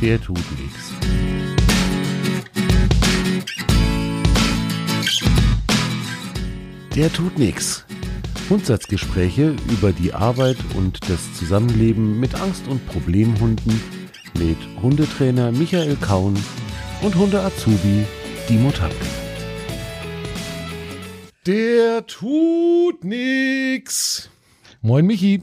der tut nichts. Der tut nichts. Grundsatzgespräche über die Arbeit und das Zusammenleben mit Angst- und Problemhunden mit Hundetrainer Michael Kaun und Hunde-Azubi Dimo Tapke. Der tut nix. Moin Michi.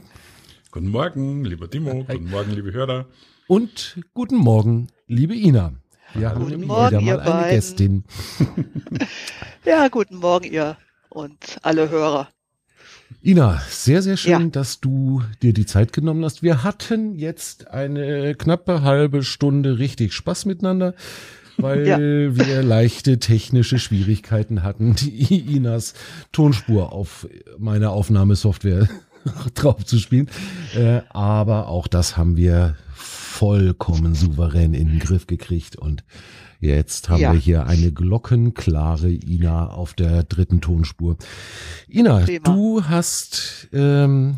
Guten Morgen, lieber Timo. Guten Morgen, liebe Hörer. Und guten Morgen, liebe Ina. Wir haben Guten Morgen, wieder ihr mal eine beiden. Gästin. Ja, guten Morgen, ihr und alle Hörer. Ina, sehr, sehr schön, Ja. dass du dir die Zeit genommen hast. Wir hatten jetzt eine knappe halbe Stunde richtig Spaß miteinander, weil Ja. wir leichte technische Schwierigkeiten hatten, die Inas Tonspur auf meine Aufnahmesoftware drauf zu spielen. Äh, aber auch das haben wir vollkommen souverän in den Griff gekriegt und Jetzt haben Ja. wir hier eine glockenklare Ina auf der dritten Tonspur. Ina, Prima. du hast ähm,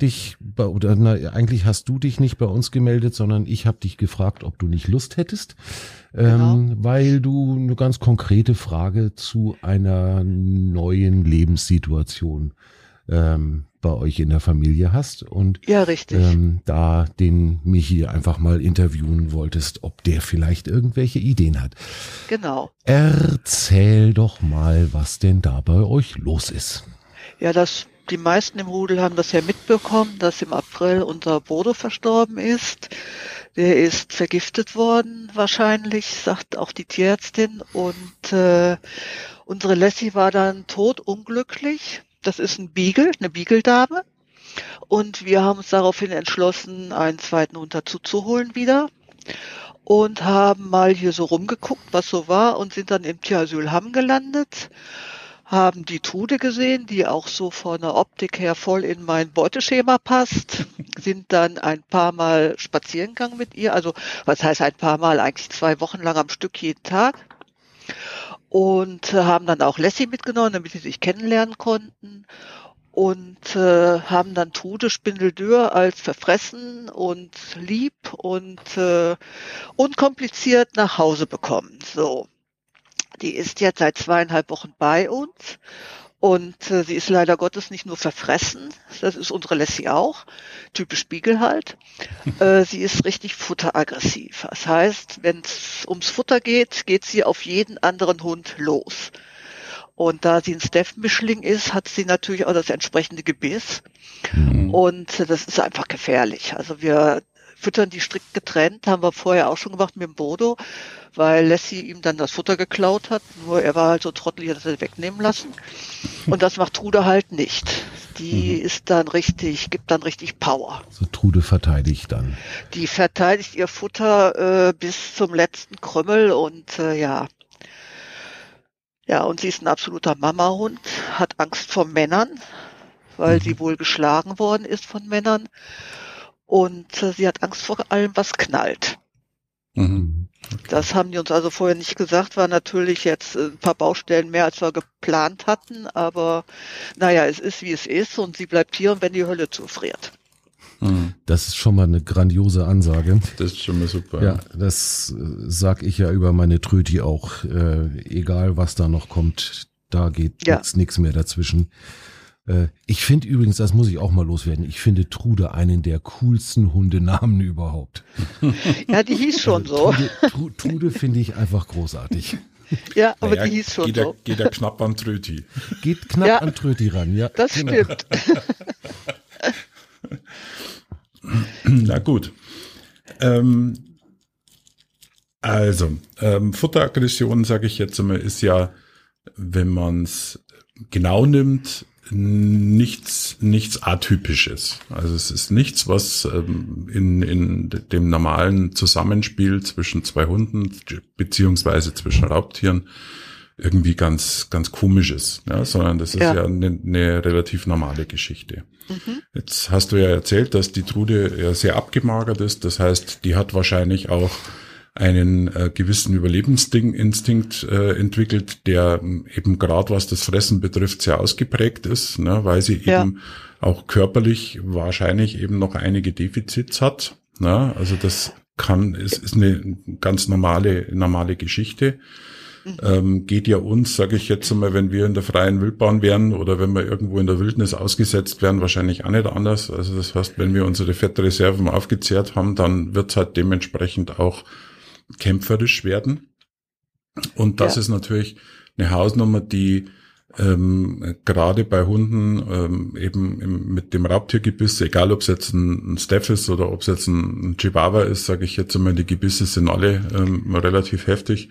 dich bei, oder na, eigentlich hast du dich nicht bei uns gemeldet, sondern ich habe dich gefragt, ob du nicht Lust hättest, ähm, weil du eine ganz konkrete Frage zu einer neuen Lebenssituation ähm, bei euch in der Familie hast und Ja, richtig. ähm, da den Michi einfach mal interviewen wolltest, ob der vielleicht irgendwelche Ideen hat. Genau. Erzähl doch mal, was denn da bei euch los ist. Ja, das, die meisten im Rudel haben das ja mitbekommen, dass im April unser Bodo verstorben ist. Der ist vergiftet worden, wahrscheinlich, sagt auch die Tierärztin. Und äh, unsere Lassie war dann totunglücklich. Das ist ein Beagle, eine Beagle-Dame. Und wir haben uns daraufhin entschlossen, einen zweiten Hund dazu zu holen wieder. Und haben mal hier so rumgeguckt, was so war und sind dann im Tierasyl Hamm gelandet. Haben die Trude gesehen, die auch so von der Optik her voll in mein Beuteschema passt, sind dann ein paar Mal spazieren gegangen mit ihr, also was heißt ein paar Mal, eigentlich zwei Wochen lang am Stück jeden Tag und äh, haben dann auch Lassie mitgenommen, damit sie sich kennenlernen konnten und äh, haben dann Trude Spindeldür als verfressen und lieb und äh, unkompliziert nach Hause bekommen. So. Die ist jetzt seit zweieinhalb Wochen bei uns und äh, sie ist leider Gottes nicht nur verfressen, das ist unsere Lassie auch, typisch Spiegel halt. äh, sie ist richtig futteraggressiv. Das heißt, wenn es ums Futter geht, geht sie auf jeden anderen Hund los. Und da sie ein Steff-Mischling ist, hat sie natürlich auch das entsprechende Gebiss. Und äh, das ist einfach gefährlich. Also wir füttern die strikt getrennt, haben wir vorher auch schon gemacht mit dem Bodo, weil Lassie ihm dann das Futter geklaut hat. Nur er war halt so trottelig, dass er es wegnehmen lassen. Und das macht Trude halt nicht. Die ist dann richtig, gibt dann richtig Power. So Trude verteidigt dann. Die verteidigt ihr Futter äh, bis zum letzten Krümmel und äh, ja. Ja, und sie ist ein absoluter Mamahund, hat Angst vor Männern, weil sie wohl geschlagen worden ist von Männern. Und äh, sie hat Angst vor allem, was knallt. Mhm. Das haben die uns also vorher nicht gesagt, war natürlich jetzt äh, ein paar Baustellen mehr, als wir geplant hatten, aber naja, es ist wie es ist und sie bleibt hier und wenn die Hölle zufriert. Mhm. Das ist schon mal eine grandiose Ansage. Das ist schon mal super. Ja, das äh, sag ich ja über meine Tröti auch. Äh, egal was da noch kommt, da geht Ja. nix mehr dazwischen. Äh, ich finde übrigens, das muss ich auch mal loswerden, ich finde Trude einen der coolsten Hundenamen überhaupt. Ja, die hieß schon Also so. Trude, Tru- Trude finde ich einfach großartig. Ja, aber Naja, die hieß schon geht er, so. Geht er knapp an Tröti. Geht knapp Ja. an Tröti ran, ja. Das genau. stimmt. Na gut. Ähm, also, ähm, Futteraggression, sage ich jetzt einmal, ist ja, wenn man es genau nimmt, nichts, nichts Atypisches. Also es ist nichts, was ähm, in, in dem normalen Zusammenspiel zwischen zwei Hunden beziehungsweise zwischen Raubtieren irgendwie ganz, ganz komisch ist, ja, sondern das ist Ja. ja eine, eine relativ normale Geschichte. Jetzt hast du ja erzählt, dass die Trude ja sehr abgemagert ist. Das heißt, die hat wahrscheinlich auch einen äh, gewissen Überlebensinstinkt äh, entwickelt, der ähm, eben gerade was das Fressen betrifft sehr ausgeprägt ist, ne, weil sie Ja. eben auch körperlich wahrscheinlich eben noch einige Defizits hat. Ne? Also das kann, ist, ist eine ganz normale, normale Geschichte. Mhm. Ähm, geht ja uns, sage ich jetzt einmal, wenn wir in der freien Wildbahn wären oder wenn wir irgendwo in der Wildnis ausgesetzt wären, wahrscheinlich auch nicht anders. Also das heißt, wenn wir unsere Fettreserven aufgezehrt haben, dann wird es halt dementsprechend auch kämpferisch werden. Und das ja. ist natürlich eine Hausnummer, die ähm, gerade bei Hunden ähm, eben im, mit dem Raubtiergebiss, egal ob es jetzt ein, ein Steph ist oder ob es jetzt ein, ein Chihuahua ist, sage ich jetzt einmal, die Gebisse sind alle ähm, relativ heftig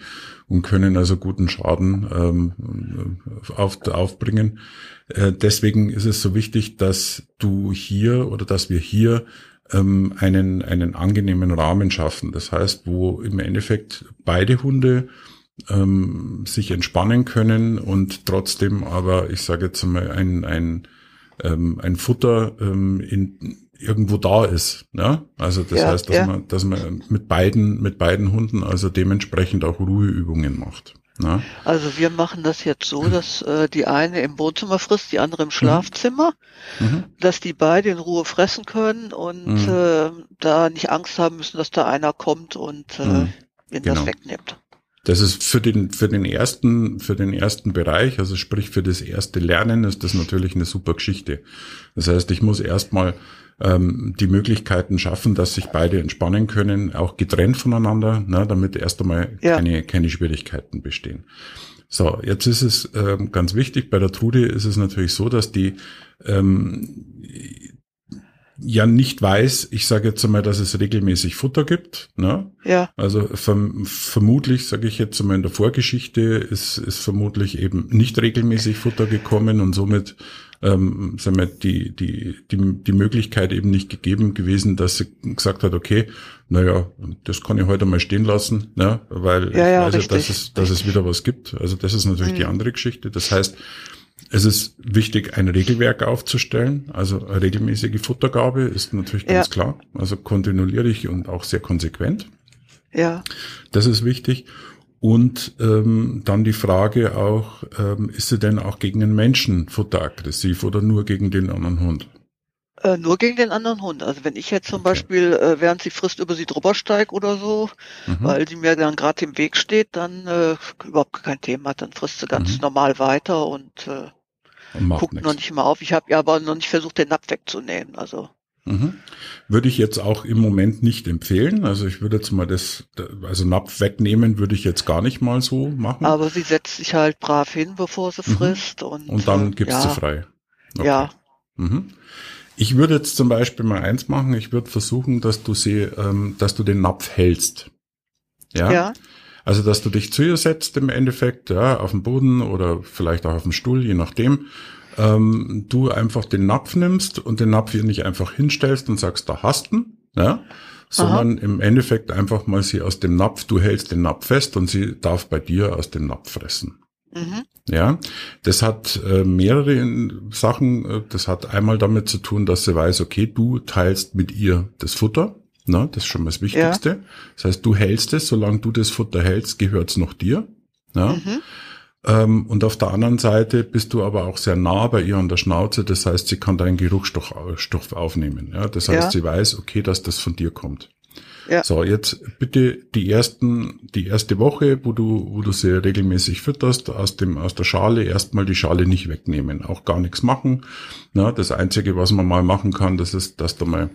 und können also guten Schaden ähm, auf, aufbringen. Äh, deswegen ist es so wichtig, dass du hier oder dass wir hier ähm, einen, einen angenehmen Rahmen schaffen. Das heißt, wo im Endeffekt beide Hunde ähm, sich entspannen können und trotzdem aber, ich sage jetzt mal, ein, ein, ähm, ein Futter ähm, in, irgendwo da ist. Ja? Also das ja, heißt, dass ja. man, dass man mit beiden, mit beiden Hunden also dementsprechend auch Ruheübungen macht. Na? Also wir machen das jetzt so, dass äh, die eine im Wohnzimmer frisst, die andere im Schlafzimmer, mhm. dass die beide in Ruhe fressen können und mhm. äh, da nicht Angst haben müssen, dass da einer kommt und äh, mhm. ihnen genau. das wegnimmt. Das ist für den, für den ersten, für den ersten Bereich, also sprich für das erste Lernen, ist das natürlich eine super Geschichte. Das heißt, ich muss erstmal ähm, die Möglichkeiten schaffen, dass sich beide entspannen können, auch getrennt voneinander, ne, damit erst einmal ja. keine, keine Schwierigkeiten bestehen. So, jetzt ist es ähm, ganz wichtig, bei der Trude ist es natürlich so, dass die ähm, ja nicht weiß, ich sage jetzt einmal, dass es regelmäßig Futter gibt. Ne? Ja. Also verm vermutlich, sage ich jetzt einmal in der Vorgeschichte, ist, ist vermutlich eben nicht regelmäßig Futter gekommen und somit ähm, sagen wir, die, die, die, die Möglichkeit eben nicht gegeben gewesen, dass sie gesagt hat, okay, naja, das kann ich heute mal stehen lassen, ne? weil ja, ja, ich weiß ja, dass, es, dass es wieder was gibt. Also das ist natürlich mhm. die andere Geschichte. Das heißt, es ist wichtig, ein Regelwerk aufzustellen. Also eine regelmäßige Futtergabe ist natürlich ganz ja. klar. Also kontinuierlich und auch sehr konsequent. Ja. Das ist wichtig. Und ähm, dann die Frage auch, ähm, ist sie denn auch gegen den Menschen futteraggressiv oder nur gegen den anderen Hund? Äh, nur gegen den anderen Hund. Also wenn ich jetzt zum okay. Beispiel, äh, während sie frisst, über sie drüber steig oder so, mhm. weil sie mir dann gerade im Weg steht, dann äh, überhaupt kein Thema. Dann frisst sie ganz mhm. normal weiter und, äh, und guckt nix. noch nicht mal auf. Ich habe ja aber noch nicht versucht, den Napf wegzunehmen. Also Mhm. Würde ich jetzt auch im Moment nicht empfehlen. Also ich würde jetzt mal das, also Napf wegnehmen würde ich jetzt gar nicht mal so machen. Aber sie setzt sich halt brav hin, bevor sie mhm. frisst. Und, und dann äh, gibst ja. du frei. Okay. Ja. Mhm. Ich würde jetzt zum Beispiel mal eins machen. Ich würde versuchen, dass du sie, ähm, dass du den Napf hältst. Ja. ja. Also, dass du dich zu ihr setzt im Endeffekt, ja, auf dem Boden oder vielleicht auch auf dem Stuhl, je nachdem ähm, du einfach den Napf nimmst und den Napf hier nicht einfach hinstellst und sagst, da hast du, ja, sondern Aha. im Endeffekt einfach mal sie aus dem Napf, du hältst den Napf fest und sie darf bei dir aus dem Napf fressen. Mhm. Ja, das hat äh, mehrere Sachen. Äh, das hat einmal damit zu tun, dass sie weiß, okay, du teilst mit ihr das Futter. Na, das ist schon mal das Wichtigste. Ja. Das heißt, du hältst es, solange du das Futter hältst, gehört es noch dir. Ja. Mhm. Ähm, und auf der anderen Seite bist du aber auch sehr nah bei ihr an der Schnauze. Das heißt, sie kann deinen Geruchsstoff aufnehmen. Ja? Das heißt, ja. sie weiß, okay, dass das von dir kommt. Ja. So, jetzt bitte die ersten, die erste Woche, wo du, wo du sie regelmäßig fütterst, aus dem, aus der Schale erstmal die Schale nicht wegnehmen, auch gar nichts machen. Na, das einzige, was man mal machen kann, das ist, dass du mal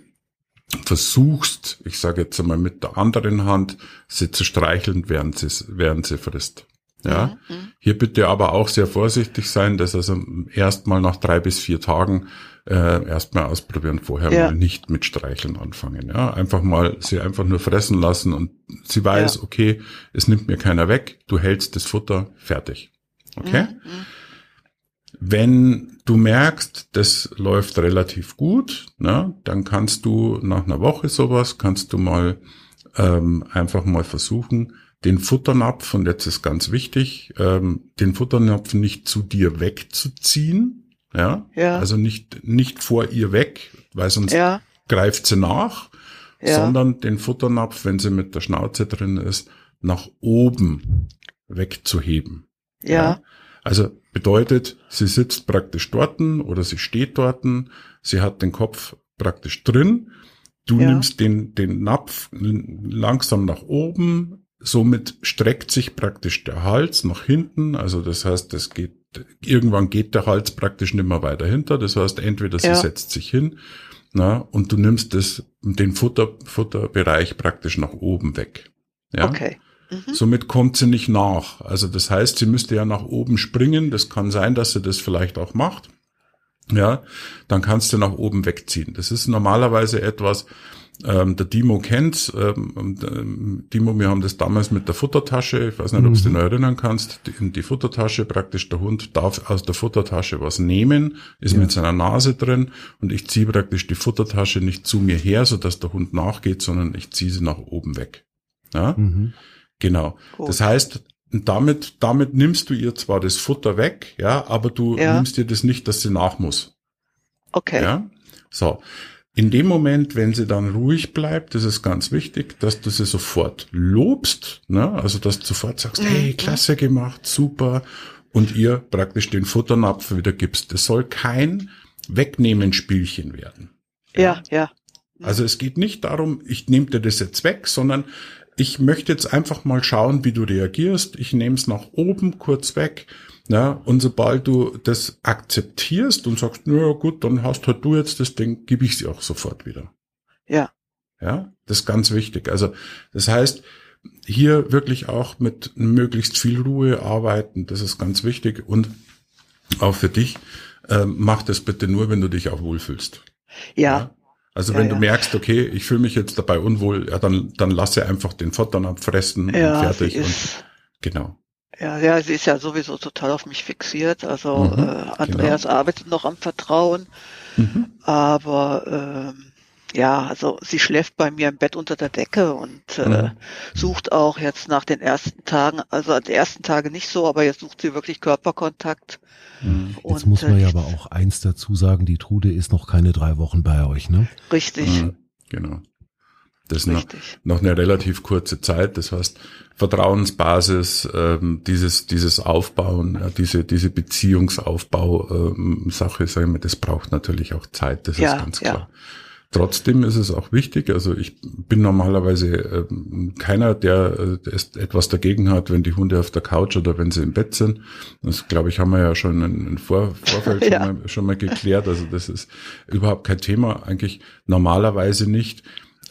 versuchst, ich sage jetzt einmal mit der anderen Hand, sie zu streicheln, während sie, während sie frisst. Ja. Mhm. Hier bitte aber auch sehr vorsichtig sein, dass also erstmal nach drei bis vier Tagen äh, erstmal ausprobieren, vorher ja. mal nicht mit Streicheln anfangen. Ja, einfach mal sie einfach nur fressen lassen und sie weiß, ja. okay, es nimmt mir keiner weg, du hältst das Futter, fertig. Okay? Mhm. mhm. Wenn du merkst, das läuft relativ gut, ne, dann kannst du nach einer Woche sowas, kannst du mal ähm, einfach mal versuchen, den Futternapf, und jetzt ist ganz wichtig, ähm, den Futternapf nicht zu dir wegzuziehen, ja, ja. also nicht, nicht vor ihr weg, weil sonst ja. greift sie nach, ja. sondern den Futternapf, wenn sie mit der Schnauze drin ist, nach oben wegzuheben. Ja. ja. Also bedeutet, sie sitzt praktisch dorten oder sie steht dorten, sie hat den Kopf praktisch drin Du Ja. nimmst den, den Napf langsam nach oben, somit streckt sich praktisch der Hals nach hinten. Also das heißt, es geht, irgendwann geht der Hals praktisch nicht mehr weiter hinter. Das heißt, entweder sie Ja. setzt sich hin, na, und du nimmst das, den Futter, Futterbereich praktisch nach oben weg. Ja. Okay. Mhm. Somit kommt sie nicht nach. Also das heißt, sie müsste ja nach oben springen. Das kann sein, dass sie das vielleicht auch macht. Ja, dann kannst du nach oben wegziehen. Das ist normalerweise etwas, ähm, der Dimo kennt's. Ähm, und, ähm, Dimo, wir haben das damals mit der Futtertasche, ich weiß nicht, ob du dich noch erinnern kannst, die, in die Futtertasche praktisch, der Hund darf aus der Futtertasche was nehmen, ist Ja. mit seiner Nase drin und ich ziehe praktisch die Futtertasche nicht zu mir her, sodass der Hund nachgeht, sondern ich ziehe sie nach oben weg. Ja, Mhm. genau. Gut. Das heißt, damit, damit nimmst du ihr zwar das Futter weg, ja, aber du Ja. nimmst ihr das nicht, dass sie nach muss. Okay. Ja. So. In dem Moment, wenn sie dann ruhig bleibt, ist es ganz wichtig, dass du sie sofort lobst, ne? also dass du sofort sagst, Mhm. hey, klasse gemacht, super, und ihr praktisch den Futternapf wieder gibst. Das soll kein Wegnehmen-Spielchen werden. Ja, ja. Also es geht nicht darum, ich nehme dir das jetzt weg, sondern ich möchte jetzt einfach mal schauen, wie du reagierst. Ich nehme es nach oben kurz weg. Ja, und sobald du das akzeptierst und sagst, na ja, gut, dann hast halt du jetzt das Ding, gebe ich sie auch sofort wieder. Ja. Ja, das ist ganz wichtig. Also das heißt, hier wirklich auch mit möglichst viel Ruhe arbeiten, das ist ganz wichtig. Und auch für dich, ähm, mach das bitte nur, wenn du dich auch wohlfühlst. Ja. Also Ja, wenn du ja. merkst, okay, ich fühle mich jetzt dabei unwohl, ja, dann, dann lasse einfach den Futtern abfressen Ja, und fertig. Und, genau. Ja, ja, sie ist ja sowieso total auf mich fixiert. Also Mhm, äh, Andreas arbeitet noch am Vertrauen, Mhm. aber ähm, ja, also sie schläft bei mir im Bett unter der Decke und äh, Mhm. sucht auch jetzt nach den ersten Tagen, also die ersten Tage nicht so, aber jetzt sucht sie wirklich Körperkontakt. Mhm. Jetzt und, muss man äh, ja aber auch eins dazu sagen, die Trude ist noch keine drei Wochen bei euch, ne? Richtig, Mhm. Genau. Das ist noch, noch eine relativ kurze Zeit. Das heißt, Vertrauensbasis, ähm, dieses, dieses Aufbauen, ja, diese, diese Beziehungsaufbau ähm, sagen wir, das braucht natürlich auch Zeit, das Ja, ist ganz ja. klar. Trotzdem ist es auch wichtig, also ich bin normalerweise ähm, keiner, der äh, etwas dagegen hat, wenn die Hunde auf der Couch oder wenn sie im Bett sind. Das glaube ich, haben wir ja schon in, in Vor Vorfeld Ja. schon, mal, schon mal geklärt. Also das ist überhaupt kein Thema, eigentlich normalerweise nicht.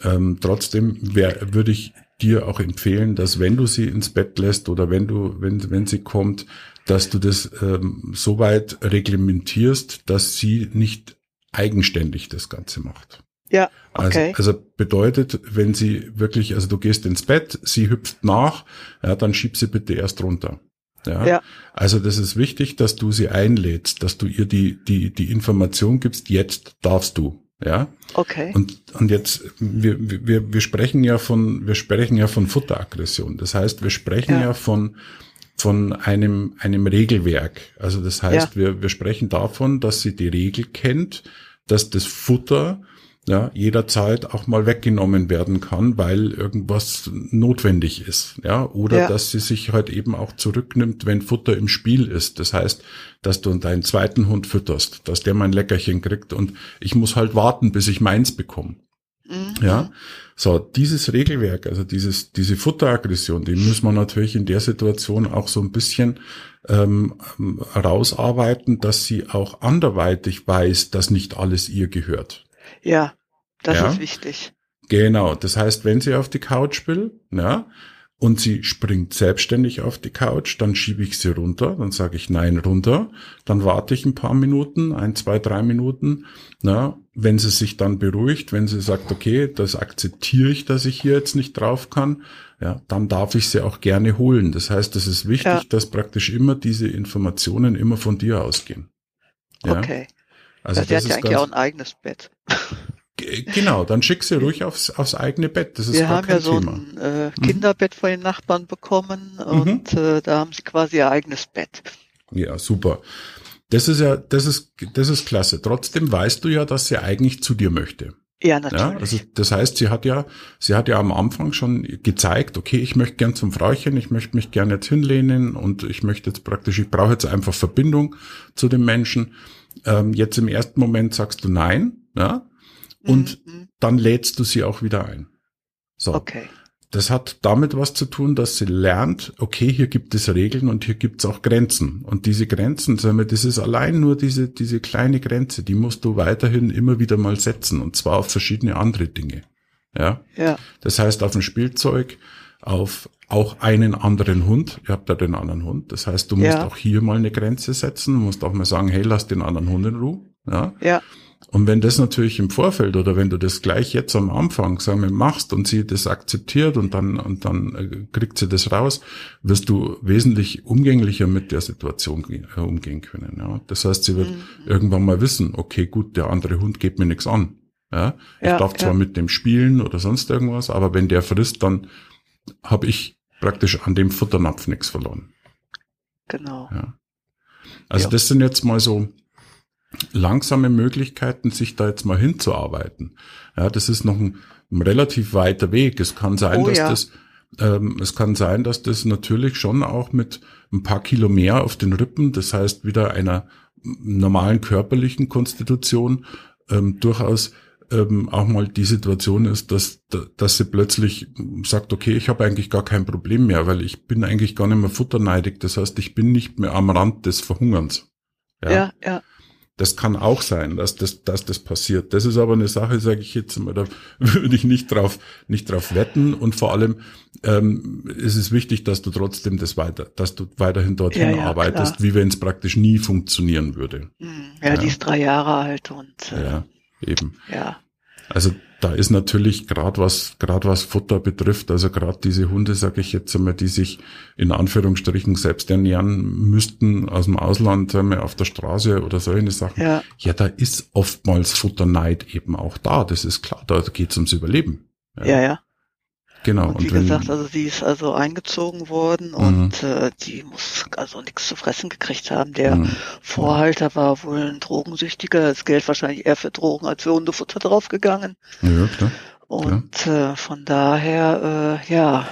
Ähm, trotzdem wär, würde ich dir auch empfehlen, dass wenn du sie ins Bett lässt oder wenn du, wenn, wenn sie kommt, dass du das ähm, so weit reglementierst, dass sie nicht eigenständig das Ganze macht. Ja, Also, okay. also bedeutet, wenn sie wirklich, also du gehst ins Bett, sie hüpft nach, ja, dann schieb sie bitte erst runter. Ja? Ja. Also das ist wichtig, dass du sie einlädst, dass du ihr die, die, die Information gibst, jetzt darfst du. Ja. Okay. Und, und jetzt, wir, wir, wir sprechen ja von, wir sprechen ja von Futteraggression. Das heißt, wir sprechen ja, Ja. von, von einem, einem Regelwerk. Also das heißt, Ja. wir, wir sprechen davon, dass sie die Regel kennt, dass das Futter ja, jederzeit auch mal weggenommen werden kann, weil irgendwas notwendig ist, ja, oder Ja. dass sie sich halt eben auch zurücknimmt, wenn Futter im Spiel ist. Das heißt, dass du deinen zweiten Hund fütterst, dass der mein Leckerchen kriegt und ich muss halt warten, bis ich meins bekomme. Mhm. Ja, so dieses Regelwerk, also dieses diese Futteraggression, die muss man natürlich in der Situation auch so ein bisschen ähm, rausarbeiten, dass sie auch anderweitig weiß, dass nicht alles ihr gehört. Ja, das Ja. ist wichtig. Genau, das heißt, wenn sie auf die Couch will, ja, und sie springt selbstständig auf die Couch, dann schiebe ich sie runter, dann sage ich nein runter, dann warte ich ein paar Minuten, ein, zwei, drei Minuten, na, wenn sie sich dann beruhigt, wenn sie sagt, okay, das akzeptiere ich, dass ich hier jetzt nicht drauf kann, ja, dann darf ich sie auch gerne holen. Das heißt, es ist wichtig, Ja. dass praktisch immer diese Informationen immer von dir ausgehen. Ja, Okay. Also ja, sie das hat ja eigentlich auch ein eigenes Bett. Genau, dann schick sie ruhig aufs, aufs eigene Bett. Das ist Wir gar haben kein ja so Thema. ein äh, Kinderbett von den Nachbarn bekommen und äh, da haben sie quasi ihr eigenes Bett. Ja, super. Das ist ja, das ist, das ist klasse. Trotzdem weißt du ja, dass sie eigentlich zu dir möchte. Ja, Ja, natürlich. also das heißt, sie hat ja, sie hat ja am Anfang schon gezeigt, okay, ich möchte gern zum Frauchen, ich möchte mich gerne jetzt hinlehnen und ich möchte jetzt praktisch, ich brauche jetzt einfach Verbindung zu dem Menschen. Ähm, jetzt im ersten Moment sagst du nein, ja, und Mhm. dann lädst du sie auch wieder ein. So. Okay. Das hat damit was zu tun, dass sie lernt, okay, hier gibt es Regeln und hier gibt es auch Grenzen. Und diese Grenzen, sagen wir, das ist allein nur diese, diese kleine Grenze, die musst du weiterhin immer wieder mal setzen und zwar auf verschiedene andere Dinge. Ja. Ja. Das heißt, auf ein Spielzeug, auf auch einen anderen Hund. Ihr habt da den anderen Hund. Das heißt, du musst Ja. auch hier mal eine Grenze setzen. Du musst auch mal sagen, hey, lass den anderen Hund in Ruhe. Ja. Ja. Und wenn das natürlich im Vorfeld oder wenn du das gleich jetzt am Anfang, sagen wir, machst und sie das akzeptiert und dann, und dann äh, kriegt sie das raus, wirst du wesentlich umgänglicher mit der Situation äh, umgehen können. Ja. Das heißt, sie wird Mhm. irgendwann mal wissen, okay, gut, der andere Hund geht mir nichts an. Ja. Ich Ja, darf zwar ja. mit dem spielen oder sonst irgendwas, aber wenn der frisst, dann habe ich praktisch an dem Futternapf nichts verloren. Genau. Ja. Also Ja. das sind jetzt mal so langsame Möglichkeiten, sich da jetzt mal hinzuarbeiten. Ja, das ist noch ein, ein relativ weiter Weg. Es kann sein, Oh dass ja. das ähm, es kann sein, dass das natürlich schon auch mit ein paar Kilo mehr auf den Rippen, das heißt wieder einer normalen körperlichen Konstitution, ähm, durchaus ähm, auch mal die Situation ist, dass, dass sie plötzlich sagt, okay, ich habe eigentlich gar kein Problem mehr, weil ich bin eigentlich gar nicht mehr futterneidig. Das heißt, ich bin nicht mehr am Rand des Verhungerns. Ja, ja. Das kann auch sein, dass das, dass das passiert. Das ist aber eine Sache, sage ich jetzt mal, da würde ich nicht drauf, nicht drauf wetten. Und vor allem ähm, ist es wichtig, dass du trotzdem das weiter, dass du weiterhin dorthin Ja, ja, arbeitest, klar. wie wenn es praktisch nie funktionieren würde. Hm, Ja, Ja. die ist drei Jahre alt und äh, Ja, eben. ja. Also da ist natürlich gerade was, gerade was Futter betrifft, also gerade diese Hunde, sage ich jetzt einmal, die sich in Anführungsstrichen selbst ernähren müssten aus dem Ausland, wir, auf der Straße oder solche Sachen. Ja. Ja, da ist oftmals Futterneid eben auch da. Das ist klar, da geht's ums Überleben. Ja, ja. Genau. Und wie wenn- gesagt, also sie ist also eingezogen worden Mhm. und äh, die muss also nichts zu fressen gekriegt haben. Der Mhm. Vorhalter war wohl ein Drogensüchtiger, das Geld wahrscheinlich eher für Drogen als für Hundefutter draufgegangen. Ja, klar. Und äh, von daher, äh, ja.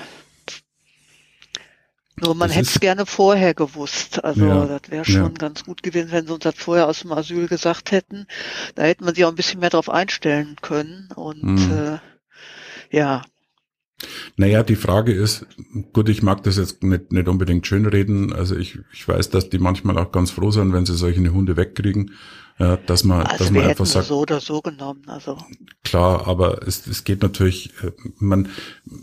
Nur man hätte es gerne vorher gewusst. Also Ja, das wäre ja. schon ganz gut gewesen, wenn sie uns das vorher aus dem Asyl gesagt hätten. Da hätten wir sie auch ein bisschen mehr drauf einstellen können. Und Mhm. äh, ja, Naja, die Frage ist, gut, ich mag das jetzt nicht, nicht unbedingt schönreden. Also ich, ich weiß, dass die manchmal auch ganz froh sind, wenn sie solche Hunde wegkriegen, ja, dass man, dass also man wir hätten einfach sagt, so oder so genommen. Also klar, aber es, es geht natürlich, äh, man,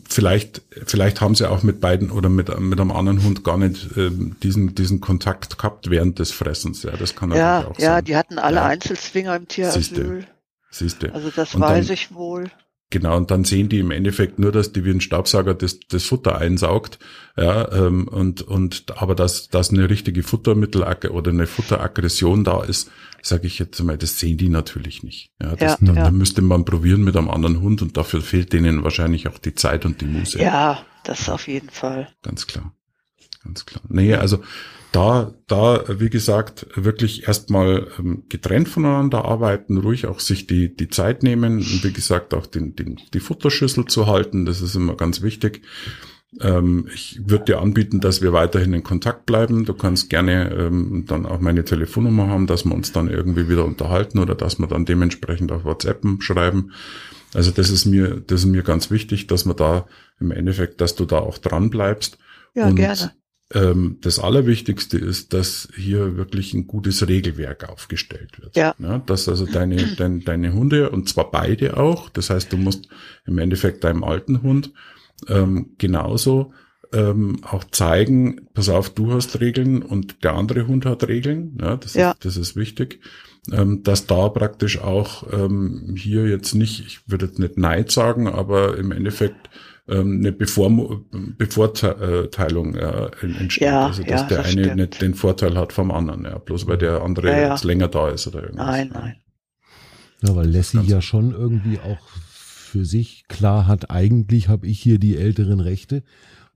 vielleicht, vielleicht haben sie auch mit beiden oder mit, mit einem anderen Hund gar nicht ähm, diesen, diesen Kontakt gehabt während des Fressens. Ja, das kann natürlich ja, auch ja, sein. die hatten alle Ja. Einzelzwinger im Siehste. Tierasyl. Siehst du. Also das Und weiß dann- ich wohl. Genau, und dann sehen die im Endeffekt nur, dass die wie ein Staubsauger das, das Futter einsaugt, ja, ähm, und, und, aber dass, dass eine richtige Futtermittel oder eine Futteraggression da ist, sage ich jetzt mal, das sehen die natürlich nicht. Ja, das, Ja, da, ja. da müsste man probieren mit einem anderen Hund und dafür fehlt denen wahrscheinlich auch die Zeit und die Muße. Ja, das auf jeden Fall. Ganz klar. Ganz klar. Nee, also da, da, wie gesagt, wirklich erstmal ähm, getrennt voneinander arbeiten, ruhig auch sich die, die Zeit nehmen und wie gesagt auch den, den, die Futterschüssel zu halten, das ist immer ganz wichtig. Ähm, ich würde dir anbieten, dass wir weiterhin in Kontakt bleiben. Du kannst gerne ähm, dann auch meine Telefonnummer haben, dass wir uns dann irgendwie wieder unterhalten oder dass wir dann dementsprechend auf WhatsApp schreiben. Also das ist mir, das ist mir ganz wichtig, dass man da im Endeffekt, dass du da auch dran bleibst. Ja, Und gerne. Ähm, das Allerwichtigste ist, dass hier wirklich ein gutes Regelwerk aufgestellt wird. Ja. dass also deine, dein, deine Hunde, und zwar beide auch, das heißt, du musst im Endeffekt deinem alten Hund ähm, genauso ähm, auch zeigen, pass auf, du hast Regeln und der andere Hund hat Regeln. Ja, das, Ja. Ist, das ist wichtig. Ähm, dass da praktisch auch ähm, hier jetzt nicht, ich würde jetzt nicht Neid sagen, aber im Endeffekt ähm, eine Bevormu Bevorteilung äh, entsteht. Ja, also dass ja, der das eine stimmt. nicht den Vorteil hat vom anderen, ja, bloß weil der andere Ja, ja. jetzt länger da ist oder irgendwas. Nein, nein. Ja, weil Lassie ja schon irgendwie auch für sich klar hat, eigentlich habe ich hier die älteren Rechte.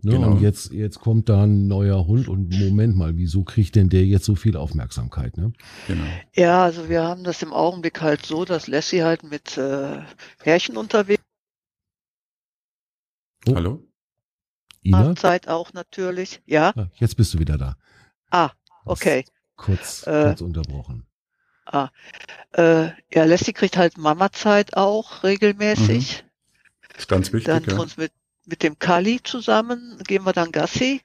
Ne? Genau. Und jetzt, jetzt kommt da ein neuer Hund und Moment mal, wieso kriegt denn der jetzt so viel Aufmerksamkeit? Ne? Genau. Ja, also wir haben das im Augenblick halt so, dass Lassie halt mit äh, Pärchen unterwegs Oh. Hallo? Ina? Zeit auch natürlich. Ja, Ah, jetzt bist du wieder da. ah, okay. Kurz, Äh. kurz unterbrochen. Ah, äh, ja, Lassie kriegt halt Mama-Zeit auch regelmäßig. Mhm. Ist ganz wichtig. Dann ja. uns mit, mit dem Kali zusammen gehen wir dann Gassi.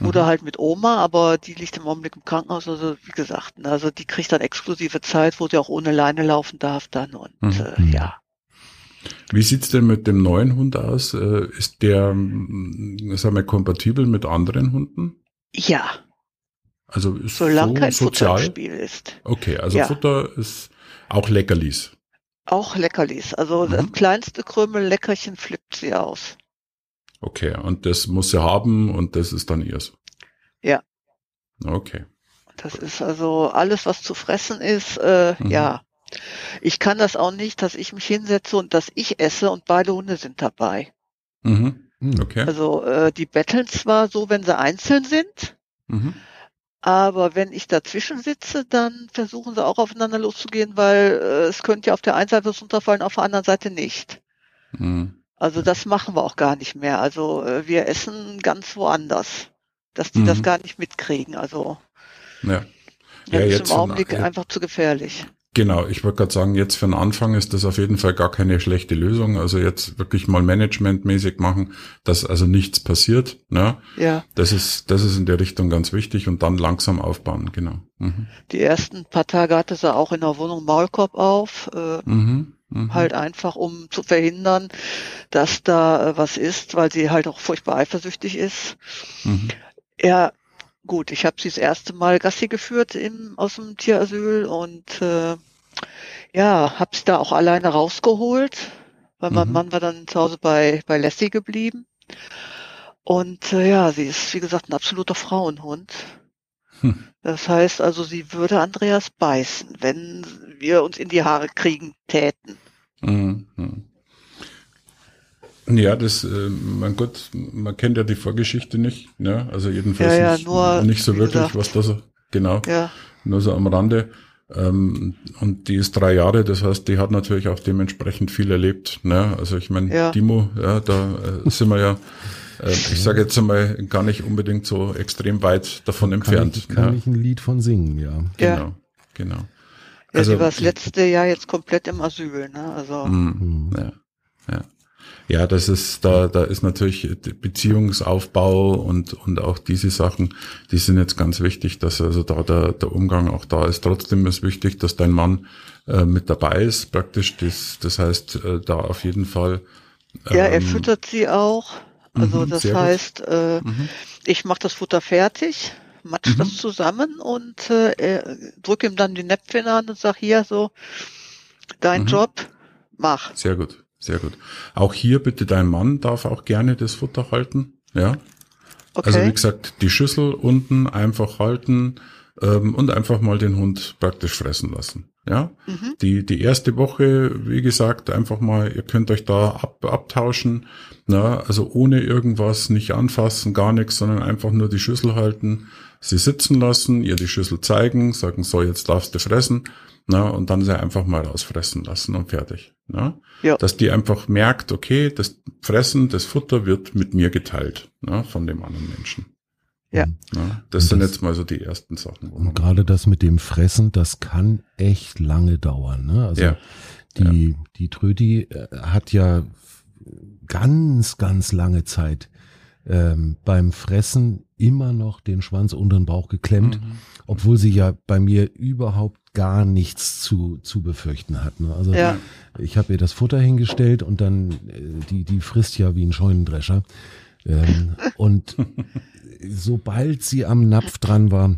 Oder mhm. halt mit Oma, aber die liegt im Augenblick im Krankenhaus. Also wie gesagt, ne, also die kriegt dann exklusive Zeit, wo sie auch ohne Leine laufen darf dann. Und mhm. äh, ja. Wie sieht's denn mit dem neuen Hund aus? Äh, ist der, mm, sagen wir, kompatibel mit anderen Hunden? Ja. Also ist Solange so kein sozial? Futter im Spiel ist. Okay, also Ja. Futter ist auch Leckerlis. Auch Leckerlis. Also Mhm. das kleinste Krümel Leckerchen flippt sie aus. Okay, und das muss sie haben und das ist dann ihrs. Ja. Okay. Das ist also alles, was zu fressen ist, äh, Mhm. ja. Ich kann das auch nicht, dass ich mich hinsetze und dass ich esse und beide Hunde sind dabei. Mhm. Hm. Okay. Also äh, die betteln zwar so, wenn sie einzeln sind, Mhm. aber wenn ich dazwischen sitze, dann versuchen sie auch aufeinander loszugehen, weil äh, es könnte ja auf der einen Seite was runterfallen, auf der anderen Seite nicht. Mhm. Also das machen wir auch gar nicht mehr. Also äh, wir essen ganz woanders, dass die Mhm. das gar nicht mitkriegen. Also Ja. ja, Ja, ist jetzt im Augenblick im- einfach zu gefährlich. Genau, ich wollte gerade sagen, jetzt für den Anfang ist das auf jeden Fall gar keine schlechte Lösung. Also jetzt wirklich mal managementmäßig machen, dass also nichts passiert. Ne? Ja, Das ist, das ist in der Richtung ganz wichtig und dann langsam aufbauen, genau. Mhm. die ersten paar Tage hatte sie auch in der Wohnung Maulkorb auf, äh, Mhm. Mhm. halt einfach, um zu verhindern, dass da äh, was ist, weil sie halt auch furchtbar eifersüchtig ist. Mhm. Ja, gut, ich habe sie das erste Mal Gassi geführt im, aus dem Tierasyl und äh, ja, habe sie da auch alleine rausgeholt, weil mein Mhm. Mann war dann zu Hause bei, bei Lassie geblieben. Und äh, ja, sie ist, wie gesagt, ein absoluter Frauenhund. Hm. Das heißt also, sie würde Andreas beißen, wenn wir uns in die Haare kriegen täten. Mhm. Ja, das, äh, mein Gott, man kennt ja die Vorgeschichte nicht, ne? Also jedenfalls Ja, ja, nicht, nur, nicht so wirklich, gesagt. was da so, genau, Ja, nur so am Rande. Ähm, und die ist drei Jahre, das heißt, die hat natürlich auch dementsprechend viel erlebt, ne? Also ich meine, Ja. Dimo, ja, da äh, sind wir ja, äh, ich sage jetzt einmal, gar nicht unbedingt so extrem weit davon Kann entfernt. ich, kann ne? ich ein Lied von singen, ja. ja. Genau, genau. ja Also- sie war das letzte Jahr jetzt komplett im Asyl, ne? Also, Mhm. Ja, ja. Ja, das ist, da, da ist natürlich Beziehungsaufbau und, und auch diese Sachen, die sind jetzt ganz wichtig, dass also da der, der Umgang auch da ist. Trotzdem ist wichtig, dass dein Mann äh, mit dabei ist, praktisch. Das, das heißt, äh, da auf jeden Fall. ja, er ähm, füttert sie auch. Also mhm, das gut. heißt, äh, Mhm. ich mache das Futter fertig, matsch Mhm. das zusammen und äh, drück ihm dann die Näpfchen an und sag hier so, dein Mhm. Job, mach. Sehr gut, sehr gut. Auch hier bitte dein Mann darf auch gerne das Futter halten. Ja. Okay. Also wie gesagt, die Schüssel unten einfach halten ähm, und einfach mal den Hund praktisch fressen lassen. Ja. mhm. Die, die erste Woche, wie gesagt, einfach mal, ihr könnt euch da ab, abtauschen, na, also ohne irgendwas, nicht anfassen, gar nichts, sondern einfach nur die Schüssel halten, sie sitzen lassen, ihr die Schüssel zeigen, sagen, so, jetzt darfst du fressen, na, und dann sie einfach mal rausfressen lassen und fertig. Na? Ja. Dass die einfach merkt, okay, das Fressen, das Futter wird mit mir geteilt, na, von dem anderen Menschen. Ja. Na? Das Und sind das- jetzt mal so die ersten Sachen. Und gerade das mit dem Fressen, das kann echt lange dauern. Ne? Also Ja. die, die Trödi äh, hat ja ganz, ganz lange Zeit ähm, beim Fressen immer noch den Schwanz unter den Bauch geklemmt, Mhm. obwohl sie ja bei mir überhaupt gar nichts zu, zu befürchten hat. Ne? Also Ja. ich habe ihr das Futter hingestellt und dann, äh, die, die frisst ja wie ein Scheunendrescher. Ähm, und sobald sie am Napf dran war,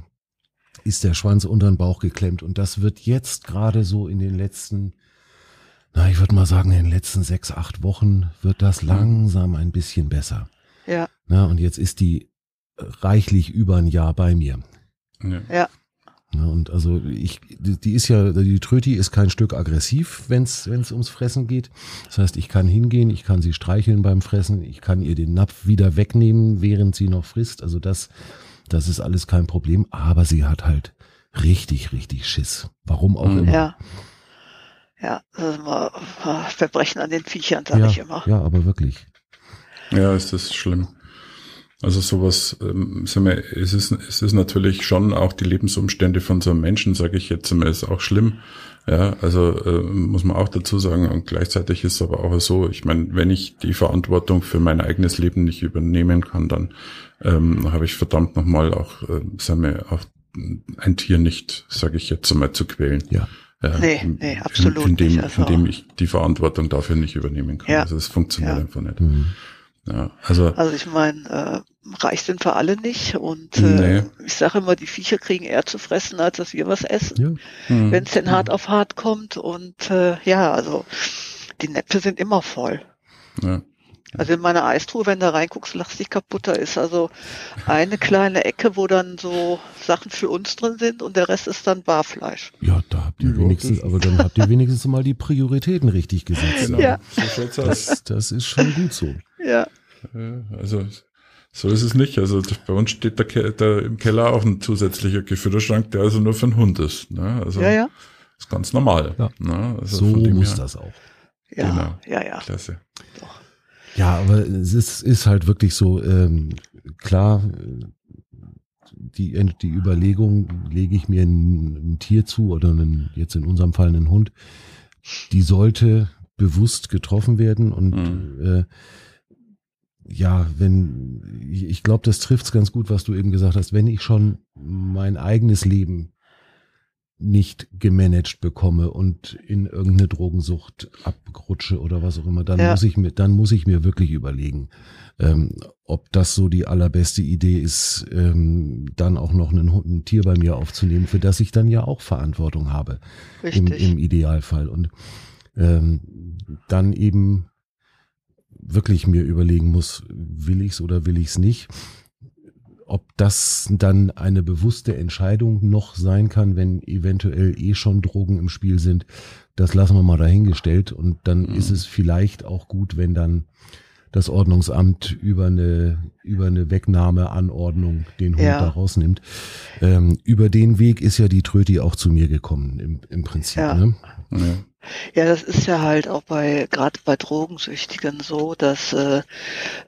ist der Schwanz unter den Bauch geklemmt. Und das wird jetzt gerade so in den letzten, na, ich würde mal sagen, in den letzten sechs, acht Wochen wird das langsam ein bisschen besser. Ja, Na, und jetzt ist die reichlich über ein Jahr bei mir. Ja. ja, Ja, und also ich, die die ist ja, die Tröti ist kein Stück aggressiv, wenn es ums Fressen geht. Das heißt, ich kann hingehen, ich kann sie streicheln beim Fressen, ich kann ihr den Napf wieder wegnehmen, während sie noch frisst. Also das, das ist alles kein Problem. Aber sie hat halt richtig, richtig Schiss. Warum auch Mhm. immer. ja. Ja, das ist immer Verbrechen an den Viechern, sage ja, ich immer. ja, aber wirklich. Ja, ist das schlimm. Also sowas, ähm, sagen wir, es ist, es ist natürlich schon auch die Lebensumstände von so einem Menschen, sage ich jetzt mal, ist auch schlimm. Ja, also äh, muss man auch dazu sagen. Und gleichzeitig ist es aber auch so, ich meine, wenn ich die Verantwortung für mein eigenes Leben nicht übernehmen kann, dann ähm, habe ich verdammt nochmal auch, äh, sagen wir, auch ein Tier nicht, sage ich jetzt einmal, zu quälen. Ja. Ja, Nee, nee, absolut in, indem, nicht, also- indem ich die Verantwortung dafür nicht übernehmen kann. Ja. Also es funktioniert Ja. einfach nicht. Mhm. Ja, also Also ich meine, äh, reich sind wir alle nicht und äh, Nee. ich sage immer, die Viecher kriegen eher zu fressen, als dass wir was essen, Ja. hm, wenn es denn hart auf hart kommt. Und äh, ja, also die Näpfe sind immer voll. ja. Also in meiner Eistruhe, wenn du reinguckst, lachst dich kaputt. Da ist also eine kleine Ecke, wo dann so Sachen für uns drin sind und der Rest ist dann Barfleisch. ja, da habt ihr Ja, wenigstens, aber dann habt ihr wenigstens mal die Prioritäten richtig gesetzt. Genau, Ja. so. Das, das ist schon gut so. Ja, Also so ist es nicht. Also bei uns steht der, Ke der im Keller auch ein zusätzlicher Gefütterschrank, der also nur für einen Hund ist. Ne? Also ja, ja. ist ganz normal. Ja. Ne? Also So muss her, das auch. Ja, Genau. ja, ja. Klasse. Doch. Ja, aber es ist, ist halt wirklich so, ähm, klar, die, die Überlegung, lege ich mir ein, ein Tier zu oder einen, jetzt in unserem Fall einen Hund, die sollte bewusst getroffen werden und Mhm. äh, ja, wenn, ich, glaube, das trifft's ganz gut, was du eben gesagt hast, wenn ich schon mein eigenes Leben nicht gemanagt bekomme und in irgendeine Drogensucht abrutsche oder was auch immer, dann Ja. muss ich mir, dann muss ich mir wirklich überlegen, ähm, ob das so die allerbeste Idee ist, ähm, dann auch noch einen Hund, ein Tier bei mir aufzunehmen, für das ich dann ja auch Verantwortung habe im, im Idealfall. Und ähm, dann eben wirklich mir überlegen muss, will ich's oder will ich's nicht. Ob das dann eine bewusste Entscheidung noch sein kann, wenn eventuell eh schon Drogen im Spiel sind, das lassen wir mal dahingestellt. Und dann Mhm. ist es vielleicht auch gut, wenn dann das Ordnungsamt über eine, über eine Wegnahmeanordnung den Hund Ja. da rausnimmt. Ähm, über den Weg ist ja die Tröti auch zu mir gekommen, im, im Prinzip. Ja. Ne? Ja. Ja, das ist ja halt auch bei, gerade bei Drogensüchtigen so, dass äh,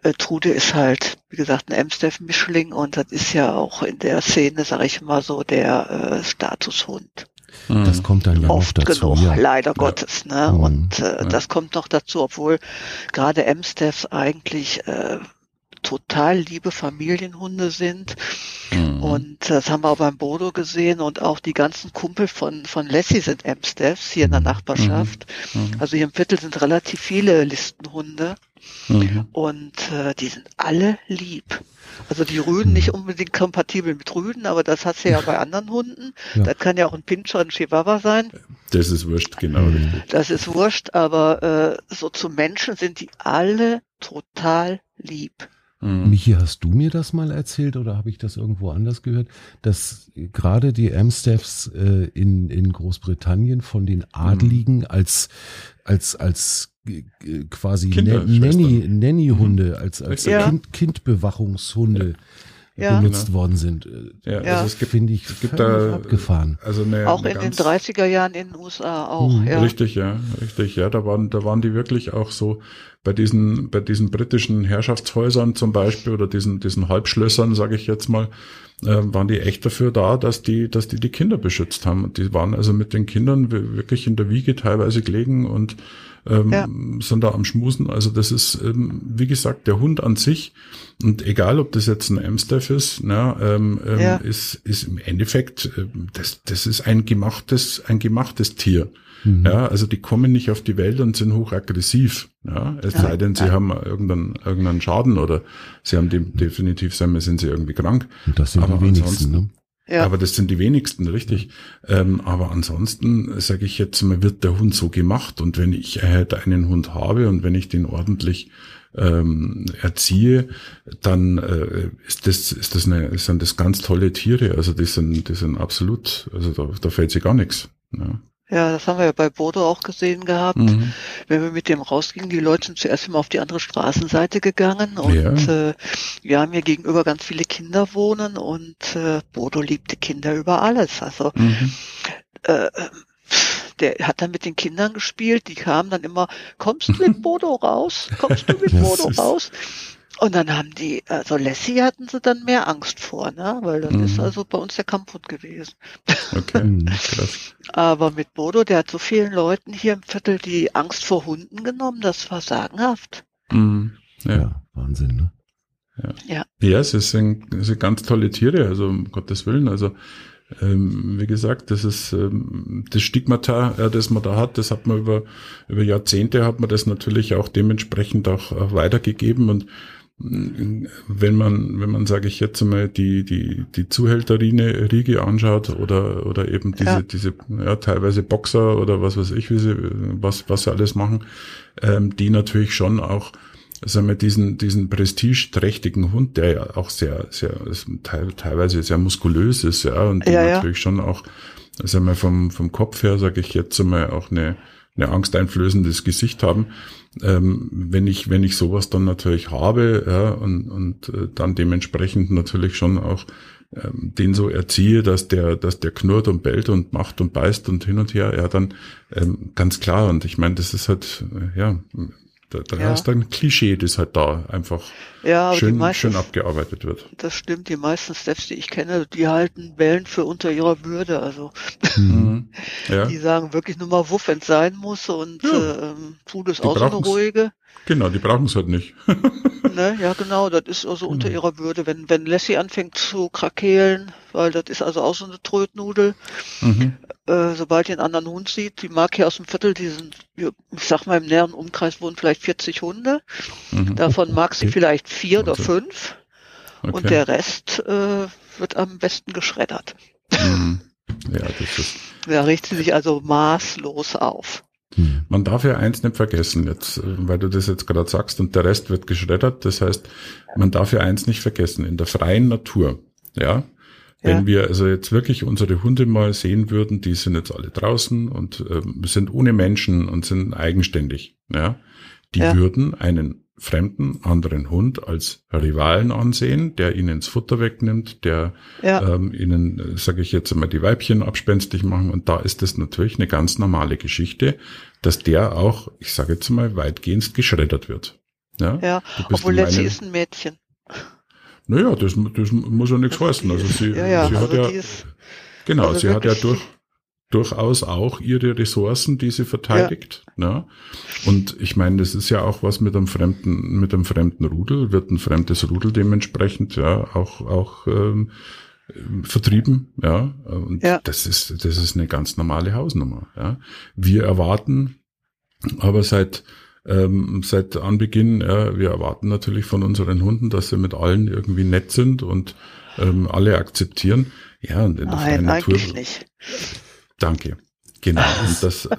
äh, Trude ist halt, wie gesagt, ein Amstaff-Mischling und das ist ja auch in der Szene, sag ich mal so, der äh, Statushund. Das Mhm. kommt dann ja Oft noch dazu. genug, ja. leider Gottes. Ne? Mhm. Und äh, Ja. das kommt noch dazu, obwohl gerade Amstaffs eigentlich äh, total liebe Familienhunde sind. Mhm. Und das haben wir auch beim Bodo gesehen und auch die ganzen Kumpel von, von Lassie sind Amstaffs hier in der Mhm. Nachbarschaft. Mhm. Also hier im Viertel sind relativ viele Listenhunde Mhm. und äh, die sind alle lieb. Also die Rüden nicht unbedingt kompatibel mit Rüden, aber das hat sie ja bei anderen Hunden. Ja. Das kann ja auch ein Pinscher, ein Chihuahua sein. Das ist wurscht, genau Mhm. richtig. Das ist wurscht, aber äh, so zu Menschen sind die alle total lieb. Mhm. Michi, hast du mir das mal erzählt oder habe ich das irgendwo anders gehört, dass gerade die Amstaffs äh, in, in Großbritannien von den Adligen als, als, als äh, quasi Kinderschwestern. Nanny, Nanny-Hunde, als, als Ja. kind, Kindbewachungshunde Ja. benutzt Genau. worden sind. Äh, Ja, Ja. also es gibt, Finde ich es gibt da abgefahren. also eine, auch eine in den ganz- 30er Jahren in den USA auch. Mhm. Ja. Richtig, ja, richtig, ja. Da waren, da waren die wirklich auch so bei diesen, bei diesen britischen Herrschaftshäusern zum Beispiel oder diesen, diesen Halbschlössern, sage ich jetzt mal, äh, waren die echt dafür da, dass die, dass die die Kinder beschützt haben. Und die waren also mit den Kindern wi- wirklich in der Wiege teilweise gelegen und ähm, Ja. sind da am Schmusen. Also das ist, ähm, wie gesagt, der Hund an sich und egal, ob das jetzt ein Amstaff ist, ne, ähm, ähm, Ja. ist, ist im Endeffekt, ähm, das, das ist ein gemachtes, ein gemachtes Tier. Mhm. Ja, also die kommen nicht auf die Welt und sind hochaggressiv. Ja, es Ja. sei denn, sie Ja. haben irgendeinen, irgendeinen Schaden oder sie haben definitiv sein, sind sie irgendwie krank. Und das sind Aber die wenigsten. Ne? Ja. Aber das sind die wenigsten, richtig. Ähm, aber ansonsten sage ich jetzt mal, wird der Hund so gemacht und wenn ich halt einen Hund habe und wenn ich den ordentlich ähm, erziehe, dann äh, ist das ist das eine sind das ganz tolle Tiere. Also die sind die sind absolut, also da, da fällt sie gar nichts. Ja. Ja, das haben wir ja bei Bodo auch gesehen gehabt. Mhm. Wenn wir mit dem rausgingen, die Leute sind zuerst immer auf die andere Straßenseite gegangen und Ja. äh, wir haben hier gegenüber ganz viele Kinder wohnen und äh, Bodo liebte Kinder über alles. Also Mhm. äh, der hat dann mit den Kindern gespielt, die kamen dann immer, kommst du mit Bodo raus? Kommst du mit Bodo raus? Und dann haben die, also Lassie hatten sie dann mehr Angst vor, ne? Weil das Mhm. ist also bei uns der kaputt gewesen. Okay, Mhm. krass. Aber mit Bodo, der hat so vielen Leuten hier im Viertel die Angst vor Hunden genommen, das war sagenhaft. Mhm. Ja, Ja. Wahnsinn, ne? ja, es sind, es sind ganz tolle Tiere, also um Gottes Willen. Also ähm, wie gesagt, das ist ähm, das Stigmata, äh, das man da hat, das hat man über, über Jahrzehnte hat man das natürlich auch dementsprechend auch, auch weitergegeben und wenn man, wenn man, sage ich jetzt mal, die, die, die Zuhälterine Riege anschaut oder, oder eben diese, Ja. diese, ja, teilweise Boxer oder was weiß ich, wie sie, was, was sie alles machen, ähm, die natürlich schon auch, sagen wir, diesen, diesen prestigeträchtigen Hund, der ja auch sehr, sehr, teilweise sehr muskulös ist, ja, und ja. natürlich schon auch, sagen wir, vom, vom Kopf her, sage ich jetzt einmal, auch eine, eine angsteinflößendes Gesicht haben. Ähm, wenn ich, wenn ich sowas dann natürlich habe, ja, und, und äh, dann dementsprechend natürlich schon auch ähm, den so erziehe, dass der, dass der knurrt und bellt und macht und beißt und hin und her, ja, dann ähm, ganz klar. Und ich meine, das ist halt, äh, ja, da, da Ja. ist ein Klischee, das halt da einfach Ja, schön, meisten, schön abgearbeitet wird. das stimmt, die meisten Steps, die ich kenne, die halten Bellen für unter ihrer Würde. Also Mhm. Ja, die sagen wirklich nur mal Wuff, wenn es sein muss und Ja. äh, ähm, ist Die auch so eine ruhige. genau, die brauchen es halt nicht. Ne? Ja, genau, das ist also unter Mhm. ihrer Würde. Wenn, wenn Lassie anfängt zu krakeelen, weil das ist also auch so eine Trötnudel, Mhm. Äh, sobald die einen anderen Hund sieht, die mag hier aus dem Viertel, die sind, ich sag mal, im näheren Umkreis wohnen vielleicht 40 Hunde. Mhm. Davon mag sie Okay. vielleicht vier oder Wahnsinn. fünf Okay. und der Rest äh, wird am besten geschreddert. Mhm. Ja, das ist. Da riecht sie sich also maßlos auf. Man darf ja eins nicht vergessen, jetzt, äh, weil du das jetzt gerade sagst und der Rest wird geschreddert. Das heißt, man darf ja eins nicht vergessen. In der freien Natur, ja, wenn Ja. wir also jetzt wirklich unsere Hunde mal sehen würden, die sind jetzt alle draußen und ähm, sind ohne Menschen und sind eigenständig, ja, die Ja. würden einen fremden anderen Hund als Rivalen ansehen, der ihnen das Futter wegnimmt, der Ja, ähm, ihnen, sage ich jetzt einmal, die Weibchen abspenstig machen. Und da ist es natürlich eine ganz normale Geschichte, dass der auch, ich sage jetzt mal, weitgehend geschreddert wird. Ja, ja. Obwohl meine- ist ein Mädchen. Naja, das, das muss ja nichts heißen. Also sie, ja, ja, sie hat also ja, die ist, genau, also sie hat ja durch, durchaus auch ihre Ressourcen, die sie verteidigt. Ne? Und ich meine, das ist ja auch was mit einem fremden, mit einem fremden Rudel, wird ein fremdes Rudel dementsprechend ja auch, auch ähm, vertrieben, ja. Und Ja. das ist, das ist eine ganz normale Hausnummer. Ja. Wir erwarten aber seit ähm, seit Anbeginn, ja, wir erwarten natürlich von unseren Hunden, dass sie mit allen irgendwie nett sind und ähm, alle akzeptieren. Ja, und in der freien nein, Natur. eigentlich nicht. Danke. Genau. Und das äh.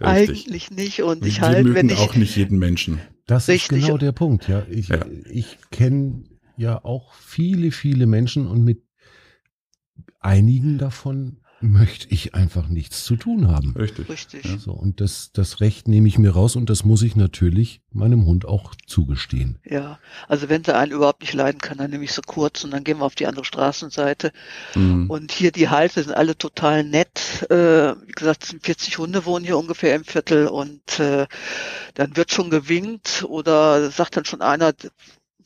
Eigentlich nicht. Und ich wir halt, mögen wenn ich, auch nicht jeden Menschen. Das Richtig. ist genau der Punkt, ja. Ich, Ja. ich kenne ja auch viele, viele Menschen und mit einigen davon möchte ich einfach nichts zu tun haben. Richtig. richtig. Ja. So, und das, das Recht nehme ich mir raus und das muss ich natürlich meinem Hund auch zugestehen. Ja, also wenn sie einen überhaupt nicht leiden kann, dann nehme ich sie kurz und dann gehen wir auf die andere Straßenseite. Mhm. Und hier die Halte sind alle total nett. Äh, wie gesagt, es sind 40 Hunde wohnen hier ungefähr im Viertel und äh, dann wird schon gewinkt oder sagt dann schon einer,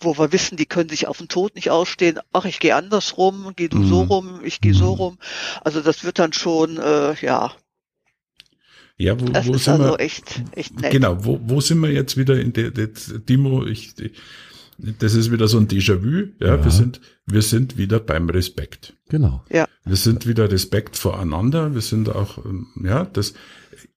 wo wir wissen, die können sich auf den Tod nicht ausstehen. Ach, ich gehe andersrum, geh du so Mhm. rum, ich gehe so Mhm. rum. Also das wird dann schon, äh, ja, Ja, wo, das wo ist sind also wir? echt, echt nett. Genau, wo, wo sind wir jetzt wieder in der, der Dimo? Ich, die, das ist wieder so ein Déjà-vu. Ja, Ja. wir sind, wir sind wieder beim Respekt. Genau. Wir sind wieder Respekt voreinander. Wir sind auch, ähm, ja, das,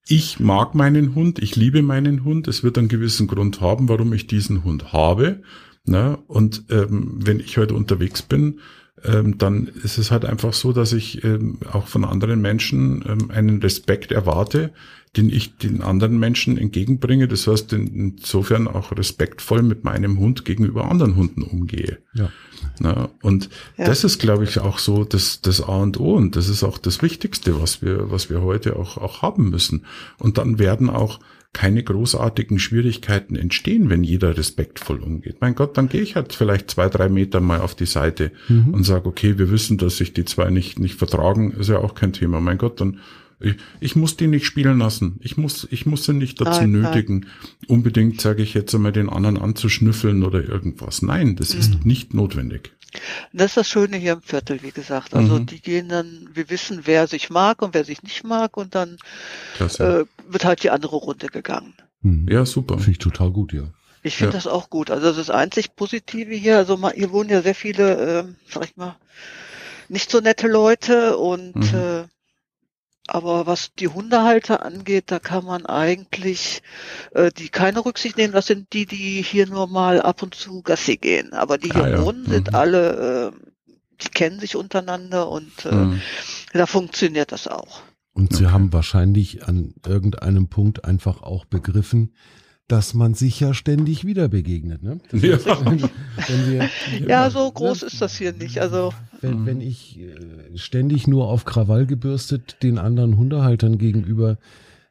ich mag meinen Hund, ich liebe meinen Hund. Es wird einen gewissen Grund haben, warum ich diesen Hund habe. Ne? Und ähm, wenn ich heute unterwegs bin, ähm, dann ist es halt einfach so, dass ich ähm, auch von anderen Menschen ähm, einen Respekt erwarte, den ich den anderen Menschen entgegenbringe. Das heißt, in, insofern auch respektvoll mit meinem Hund gegenüber anderen Hunden umgehe. Ja. Na, und Ja. das ist, glaube ich, auch so das, das A und O und das ist auch das Wichtigste, was wir, was wir heute auch, auch haben müssen. Und dann werden auch keine großartigen Schwierigkeiten entstehen, wenn jeder respektvoll umgeht. Mein Gott, dann gehe ich halt vielleicht zwei, drei Meter mal auf die Seite Mhm. und sage, okay, wir wissen, dass sich die zwei nicht, nicht vertragen, ist ja auch kein Thema. Mein Gott, dann Ich, ich muss die nicht spielen lassen. Ich muss, ich muss sie nicht dazu Nein, nötigen, unbedingt, sage ich jetzt einmal, den anderen anzuschnüffeln oder irgendwas. Nein, das ist Mhm. nicht notwendig. Das ist das Schöne hier im Viertel, wie gesagt. Also Mhm. die gehen dann, wir wissen, wer sich mag und wer sich nicht mag und dann äh, wird halt die andere Runde gegangen. Hm. ja, super. Finde ich total gut, ja. Ich finde Ja. das auch gut. Also das ist das einzig Positive hier. Also mal, hier wohnen ja sehr viele, ähm, sag ich mal, nicht so nette Leute und Mhm. äh, aber was die Hundehalter angeht, da kann man eigentlich äh, die keine Rücksicht nehmen. Das sind die, die hier nur mal ab und zu Gassi gehen. Aber die hier Ah, ja. wohnen, sind Mhm. alle, äh, die kennen sich untereinander und äh, Mhm. da funktioniert das auch. Und sie Okay. haben wahrscheinlich an irgendeinem Punkt einfach auch begriffen, dass man sich ja ständig wieder begegnet. Ne? Ja. wenn, wenn wir, Ja, so groß ist das hier nicht. Also wenn, Mhm. wenn ich äh, ständig nur auf Krawall gebürstet den anderen Hundehaltern gegenüber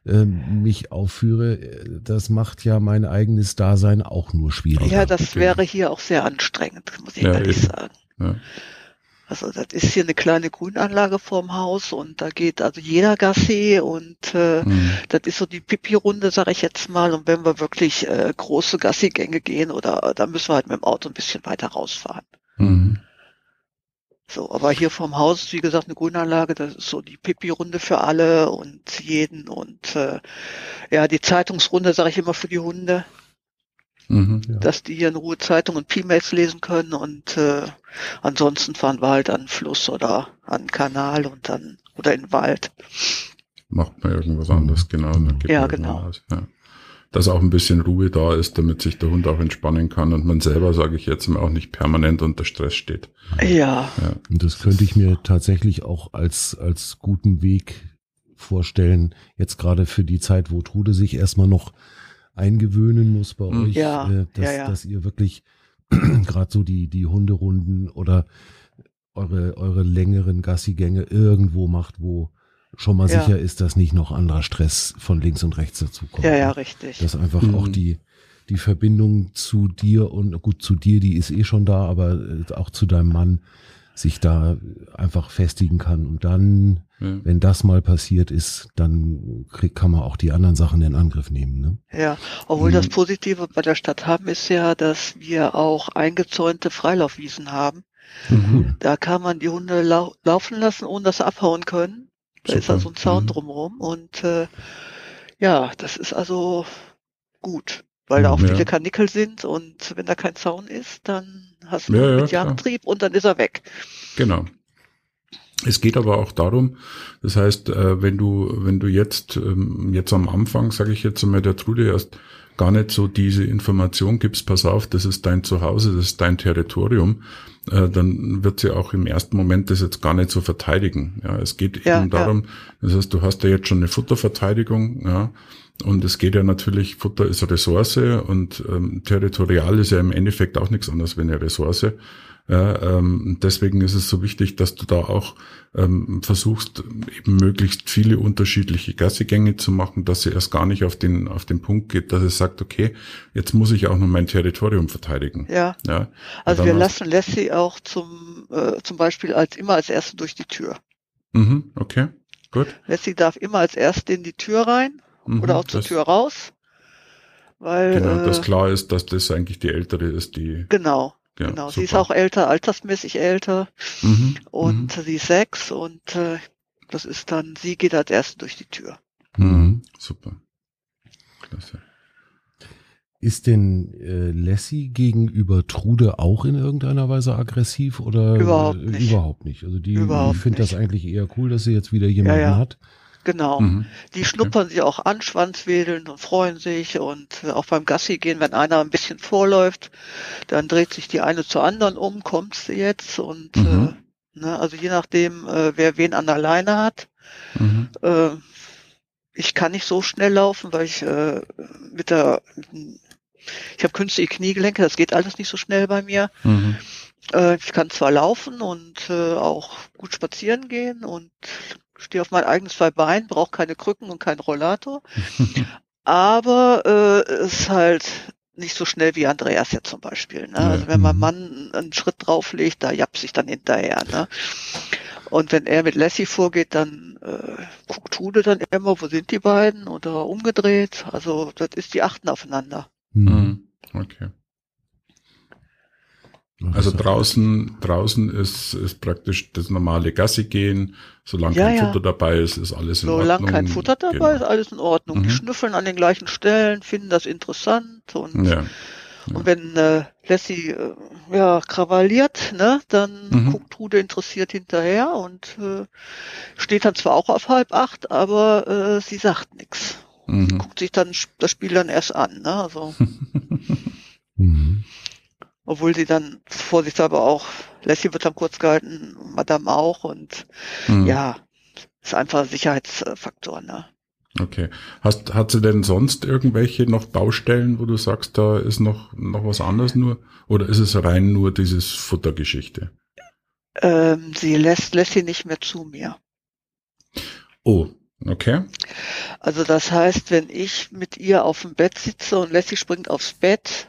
ähm, mich aufführe, äh, das macht ja mein eigenes Dasein auch nur schwieriger. ja, das wäre hier auch sehr anstrengend, muss ich Ja, ehrlich eben. sagen. Ja. Also das ist hier eine kleine Grünanlage vorm Haus und da geht also jeder Gassi und äh, Mhm. das ist so die Pipi-Runde, sage ich jetzt mal. Und wenn wir wirklich äh, große Gassi-Gänge gehen oder dann müssen wir halt mit dem Auto ein bisschen weiter rausfahren. Mhm. So, aber hier vorm Haus, wie gesagt, eine Grünanlage, das ist so die Pipi-Runde für alle und jeden und äh, ja, die Zeitungsrunde sage ich immer für die Hunde, Mhm. Ja. dass die hier in Ruhe Zeitung und P-Mails lesen können und äh, ansonsten fahren wir halt an den Fluss oder an den Kanal und dann oder in den Wald. Macht man irgendwas anderes, genau. Ja, genau. Ja. Dass auch ein bisschen Ruhe da ist, damit sich der Hund auch entspannen kann und man selber, sage ich jetzt mal, auch nicht permanent unter Stress steht. Ja, Ja. Und das könnte ich mir tatsächlich auch als, als guten Weg vorstellen, jetzt gerade für die Zeit, wo Trude sich erstmal noch eingewöhnen muss bei Mhm. euch, Ja, äh, dass, ja, ja. dass ihr wirklich gerade so die, die Hunderunden oder eure, eure längeren Gassigänge irgendwo macht, wo schon mal Ja. sicher ist, dass nicht noch anderer Stress von links und rechts dazu kommt. ja, ja, richtig. Dass einfach Mhm. auch die, die Verbindung zu dir und gut zu dir, die ist eh schon da, aber äh, auch zu deinem Mann sich da einfach festigen kann. Und dann, Ja. wenn das mal passiert ist, dann krieg, kann man auch die anderen Sachen in Angriff nehmen. Ne? Ja, obwohl das Mhm. Positive bei der Stadt haben ist ja, dass wir auch eingezäunte Freilaufwiesen haben. Cool. Da kann man die Hunde lau laufen lassen, ohne dass sie abhauen können. Da ist Super. also ein Zaun Mhm. drumherum und äh, ja, das ist also gut, weil da auch Ja. viele Kanickel sind und wenn da kein Zaun ist, dann hast du Ja, ja, mit klar. Jagdtrieb und dann ist er weg. Genau. Es geht aber auch darum, das heißt, äh, wenn du, wenn du jetzt, ähm, jetzt am Anfang, sage ich jetzt einmal, der Trude erst gar nicht so diese Information gibst, pass auf, das ist dein Zuhause, das ist dein Territorium, äh, dann wird sie auch im ersten Moment das jetzt gar nicht so verteidigen. Ja, es geht Ja, eben darum, das heißt, du hast ja jetzt schon eine Futterverteidigung, ja, und es geht ja natürlich, Futter ist Ressource und ähm, territorial ist ja im Endeffekt auch nichts anderes wie eine Ressource. Ja, ähm, deswegen ist es so wichtig, dass du da auch ähm, versuchst, eben möglichst viele unterschiedliche Gassigänge zu machen, dass sie erst gar nicht auf den, auf den Punkt geht, dass es sagt, okay, jetzt muss ich auch noch mein Territorium verteidigen. Ja, Ja, also wir lassen Lassie auch zum äh, zum Beispiel als immer als erste durch die Tür. Mhm, okay, gut. Lassie darf immer als erste in die Tür rein Mhm, oder auch zur das, Tür raus, weil Genau, äh, dass klar ist, dass das eigentlich die ältere ist, die. genau Ja, genau. Sie ist super. auch älter, altersmäßig älter Mhm, und sie ist sechs und äh, das ist dann, sie geht als erste durch die Tür. mhm, Mhm. mhm, super. Klasse. Ist denn äh, Lassie gegenüber Trude auch in irgendeiner Weise aggressiv oder Überhaupt nicht. überhaupt nicht? Also die Überhaupt findet das eigentlich eher cool, dass sie jetzt wieder jemanden ja. hat. Genau. Mhm, Die schnuppern sich auch an, schwanzwedeln und freuen sich und auch beim Gassi gehen, wenn einer ein bisschen vorläuft, dann dreht sich die eine zur anderen um, kommst du jetzt und Mhm. äh, ne, also je nachdem, äh, wer wen an der Leine hat. mhm, Äh, ich kann nicht so schnell laufen, weil ich äh, mit der ich habe künstliche Kniegelenke, das geht alles nicht so schnell bei mir. mhm, Äh, ich kann zwar laufen und äh, auch gut spazieren gehen und stehe auf mein eigenes zwei Beinen, brauche keine Krücken und keinen Rollator. Aber äh, es ist halt nicht so schnell wie Andreas jetzt zum Beispiel. Ne? Also wenn mein. Mann einen Schritt drauflegt, da jappt sich dann hinterher. Ne? Und wenn er mit Lassie vorgeht, dann äh, guckt Trude dann immer, wo sind die beiden oder umgedreht. Also das ist, die achten aufeinander. Mhm. Okay. Also draußen, draußen ist, ist praktisch das normale Gassi gehen. Solange Ja, kein ja. Futter dabei ist, ist alles in Solange Ordnung. kein Futter dabei Genau. ist, alles in Ordnung. Die Mhm. schnüffeln an den gleichen Stellen, finden das interessant und, Ja. und wenn äh, Lassie äh, ja, krawalliert, ne, dann Mhm. guckt Trude interessiert hinterher und äh, steht dann zwar auch auf halb acht, aber äh, sie sagt nichts. Mhm. Guckt sich dann das Spiel dann erst an, ne? Also, Mhm. Obwohl sie dann vorsichtshalber auch, Lassie wird dann kurz gehalten, Madame auch und Mhm. ja, ist einfach ein Sicherheitsfaktor, ne? Okay. Hast, hat sie denn sonst irgendwelche noch Baustellen, wo du sagst, da ist noch, noch was anderes nur? Oder ist es rein nur dieses Futtergeschichte? Ähm, sie lässt Lassie nicht mehr zu mir. Oh, okay. Also das heißt, wenn ich mit ihr auf dem Bett sitze und Lassie springt aufs Bett,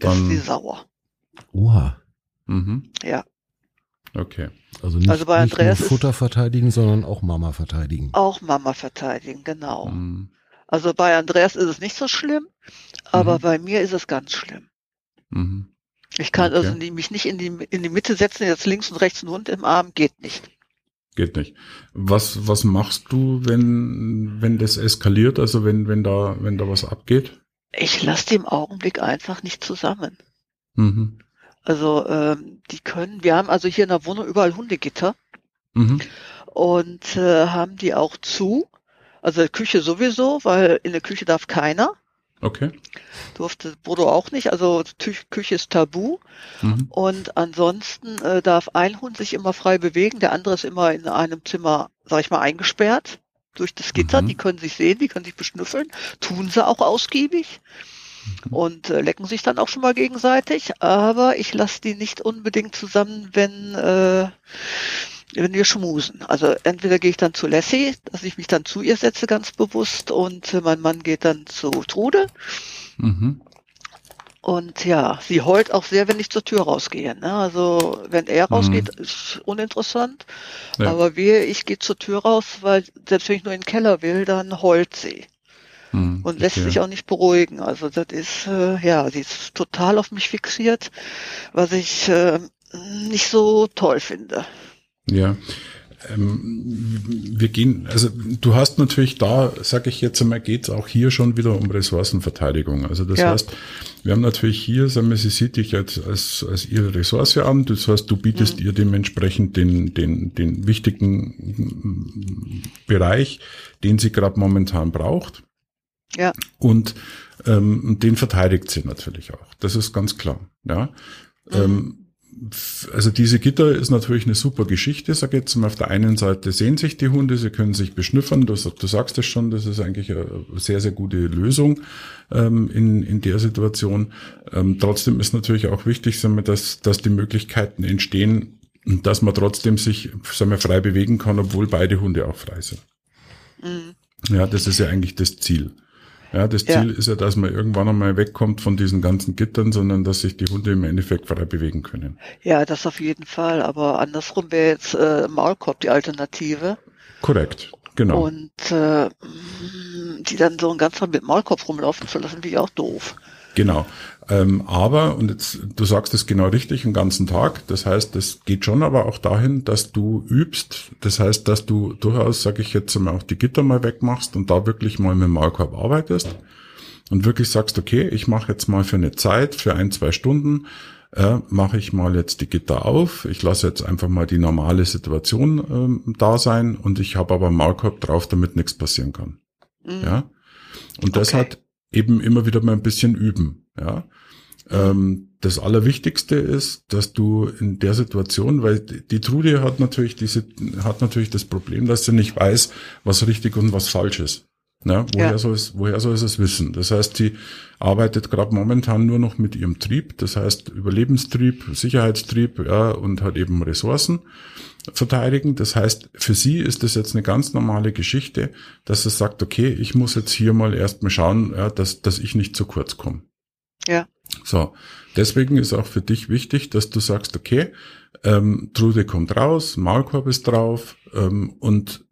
Dann- ist sie sauer. Oha. Mhm. Ja. Okay. Also nicht, Also bei nicht Andreas nur ist- Futter verteidigen, sondern auch Mama verteidigen. Auch Mama verteidigen, genau. Mhm. Also bei Andreas ist es nicht so schlimm, aber Mhm. bei mir ist es ganz schlimm. Mhm. Ich kann Okay. also mich nicht in die, in die Mitte setzen, jetzt links und rechts einen Hund im Arm, geht nicht. Geht nicht. Was, was machst du, wenn, wenn das eskaliert, also wenn, wenn da, wenn da was abgeht? Ich lasse die im Augenblick einfach nicht zusammen. Mhm. Also ähm, die können, wir haben also hier in der Wohnung überall Hundegitter Mhm. und äh, haben die auch zu. Also Küche sowieso, weil in der Küche darf keiner. Okay. Durfte Bodo auch nicht. Also Tü Küche ist tabu. Mhm. Und ansonsten äh, darf ein Hund sich immer frei bewegen, der andere ist immer in einem Zimmer, sag ich mal, eingesperrt durch das Gitter. Mhm. Die können sich sehen, die können sich beschnüffeln, tun sie auch ausgiebig Mhm. und äh, lecken sich dann auch schon mal gegenseitig. Aber ich lasse die nicht unbedingt zusammen, wenn äh, wenn wir schmusen. Also entweder gehe ich dann zu Lassie, dass ich mich dann zu ihr setze ganz bewusst und äh, mein Mann geht dann zu Trude. Mhm. Und ja, sie heult auch sehr, wenn ich zur Tür rausgehe. Ne? Also wenn er rausgeht, ist uninteressant. Ja. Aber wehe, ich gehe zur Tür raus, weil selbst wenn ich nur in den Keller will, dann heult sie Mhm. und lässt Verstehe. sich auch nicht beruhigen. Also das ist, äh, ja, sie ist total auf mich fixiert, was ich äh, nicht so toll finde. Ja. Ähm, wir gehen, also du hast natürlich da, sag ich jetzt einmal, geht's auch hier schon wieder um Ressourcenverteidigung. Also das Ja. heißt, wir haben natürlich hier, sagen wir, sie sieht dich jetzt als, als ihre Ressource an. Das heißt, du bietest ihr dementsprechend den, den, den wichtigen Bereich, den sie gerade momentan braucht. Ja. Und ähm, den verteidigt sie natürlich auch. Das ist ganz klar. Ja. Ähm, f- also diese Gitter ist natürlich eine super Geschichte, sag jetzt mal. Auf der einen Seite sehen sich die Hunde, sie können sich beschnüffern. Du, du sagst es schon, das ist eigentlich eine sehr, sehr gute Lösung ähm, in, in der Situation. Ähm, trotzdem ist natürlich auch wichtig, sagen wir, dass, dass die Möglichkeiten entstehen, dass man trotzdem sich sagen wir, frei bewegen kann, obwohl beide Hunde auch frei sind. Mhm. Ja, das ist ja eigentlich das Ziel. Ja, das Ja. Ziel ist ja, dass man irgendwann einmal wegkommt von diesen ganzen Gittern, sondern dass sich die Hunde im Endeffekt frei bewegen können. Ja, das auf jeden Fall. Aber andersrum wäre jetzt äh, Maulkorb die Alternative. Korrekt, genau. Und äh, die dann so einen ganzen Tag mit Maulkorb rumlaufen zu lassen, finde ich auch doof. Genau. Ähm, aber, und jetzt, du sagst es genau richtig, den ganzen Tag. Das heißt, das geht schon aber auch dahin, dass du übst. Das heißt, dass du durchaus, sage ich jetzt mal, auch die Gitter mal wegmachst und da wirklich mal mit dem Maulkorb arbeitest und wirklich sagst, okay, ich mache jetzt mal für eine Zeit, für ein, zwei Stunden, äh, mache ich mal jetzt die Gitter auf. Ich lasse jetzt einfach mal die normale Situation ähm, da sein und ich habe aber einen Maulkorb drauf, damit nichts passieren kann. Mhm. Ja. Und das Okay. hat eben immer wieder mal ein bisschen üben. Ja. Ähm, das Allerwichtigste ist, dass du in der Situation, weil die Trude hat natürlich diese, hat natürlich das Problem, dass sie nicht weiß, was richtig und was falsch ist. Ja, woher, Ja. soll es, woher soll sie es wissen? Das heißt, sie arbeitet gerade momentan nur noch mit ihrem Trieb, das heißt Überlebenstrieb, Sicherheitstrieb, ja, und hat eben Ressourcen verteidigen. Das heißt, für sie ist das jetzt eine ganz normale Geschichte, dass sie sagt, okay, ich muss jetzt hier mal erstmal schauen, ja, dass, dass ich nicht zu kurz komme. Ja. So, deswegen ist auch für dich wichtig, dass du sagst, okay, ähm, Trude kommt raus, Maulkorb ist drauf ähm, und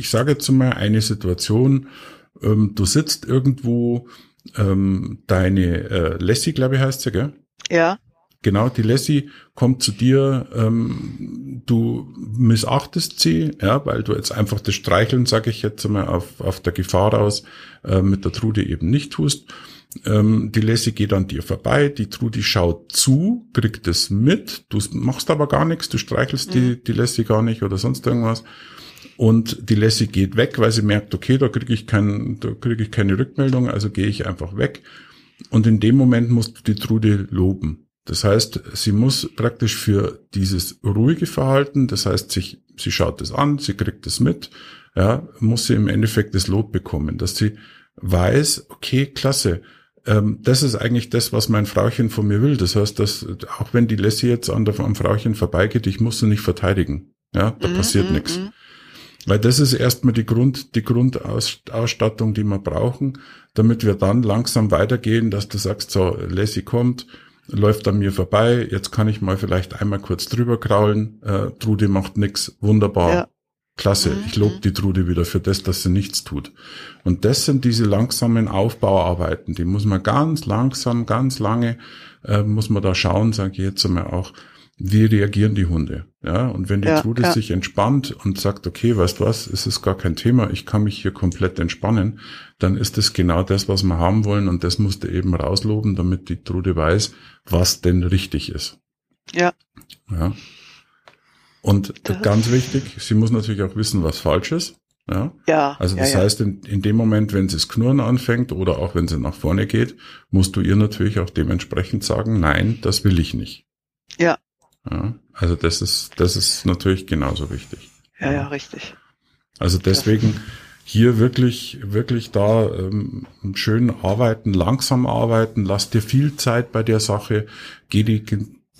ich sage jetzt mal eine Situation, ähm, du sitzt irgendwo, ähm, deine äh, Lassie, glaube ich, heißt sie, gell? Ja. Genau, die Lassie kommt zu dir, ähm, du missachtest sie, ja, weil du jetzt einfach das Streicheln, sage ich jetzt mal, auf, auf der Gefahr aus, äh, mit der Trude eben nicht tust. Ähm, die Lassie geht an dir vorbei, die Trudi schaut zu, kriegt es mit, du machst aber gar nichts, du streichelst mhm. die, die Lassie gar nicht oder sonst irgendwas. Und die Lassie geht weg, weil sie merkt, okay, da kriege ich kein, da kriege ich keine Rückmeldung, also gehe ich einfach weg. Und in dem Moment musst du die Trude loben. Das heißt, sie muss praktisch für dieses ruhige Verhalten, das heißt, sich, sie schaut es an, sie kriegt es mit, ja, muss sie im Endeffekt das Lot bekommen, dass sie weiß, okay, klasse, ähm, das ist eigentlich das, was mein Frauchen von mir will. Das heißt, dass auch wenn die Lassie jetzt an der, am Frauchen vorbeigeht, ich muss sie nicht verteidigen. Ja, da mm, passiert mm, nichts. Weil das ist erstmal die Grund, die Grundausstattung, die wir brauchen, damit wir dann langsam weitergehen, dass du sagst, so, Lassie kommt, läuft an mir vorbei, jetzt kann ich mal vielleicht einmal kurz drüber kraulen, äh, Trude macht nix, wunderbar, ja. klasse, mhm. ich lobe die Trude wieder für das, dass sie nichts tut. Und das sind diese langsamen Aufbauarbeiten, die muss man ganz langsam, ganz lange, äh, muss man da schauen, sage ich jetzt einmal auch, wie reagieren die Hunde? Ja, und wenn die ja, Trude ja. sich entspannt und sagt, okay, weißt du was, es ist gar kein Thema, ich kann mich hier komplett entspannen, dann ist das genau das, was wir haben wollen und das musst du eben rausloben, damit die Trude weiß, was denn richtig ist. Ja. Ja. Und das ganz wichtig, sie muss natürlich auch wissen, was falsch ist. Ja. ja also das ja, heißt, in, in dem Moment, wenn sie es knurren anfängt oder auch wenn sie nach vorne geht, musst du ihr natürlich auch dementsprechend sagen, nein, das will ich nicht. Ja. Ja, also das ist, das ist natürlich genauso wichtig. Ja, ja, richtig. Also deswegen hier wirklich, wirklich da ähm, schön arbeiten, langsam arbeiten, lass dir viel Zeit bei der Sache, geh die,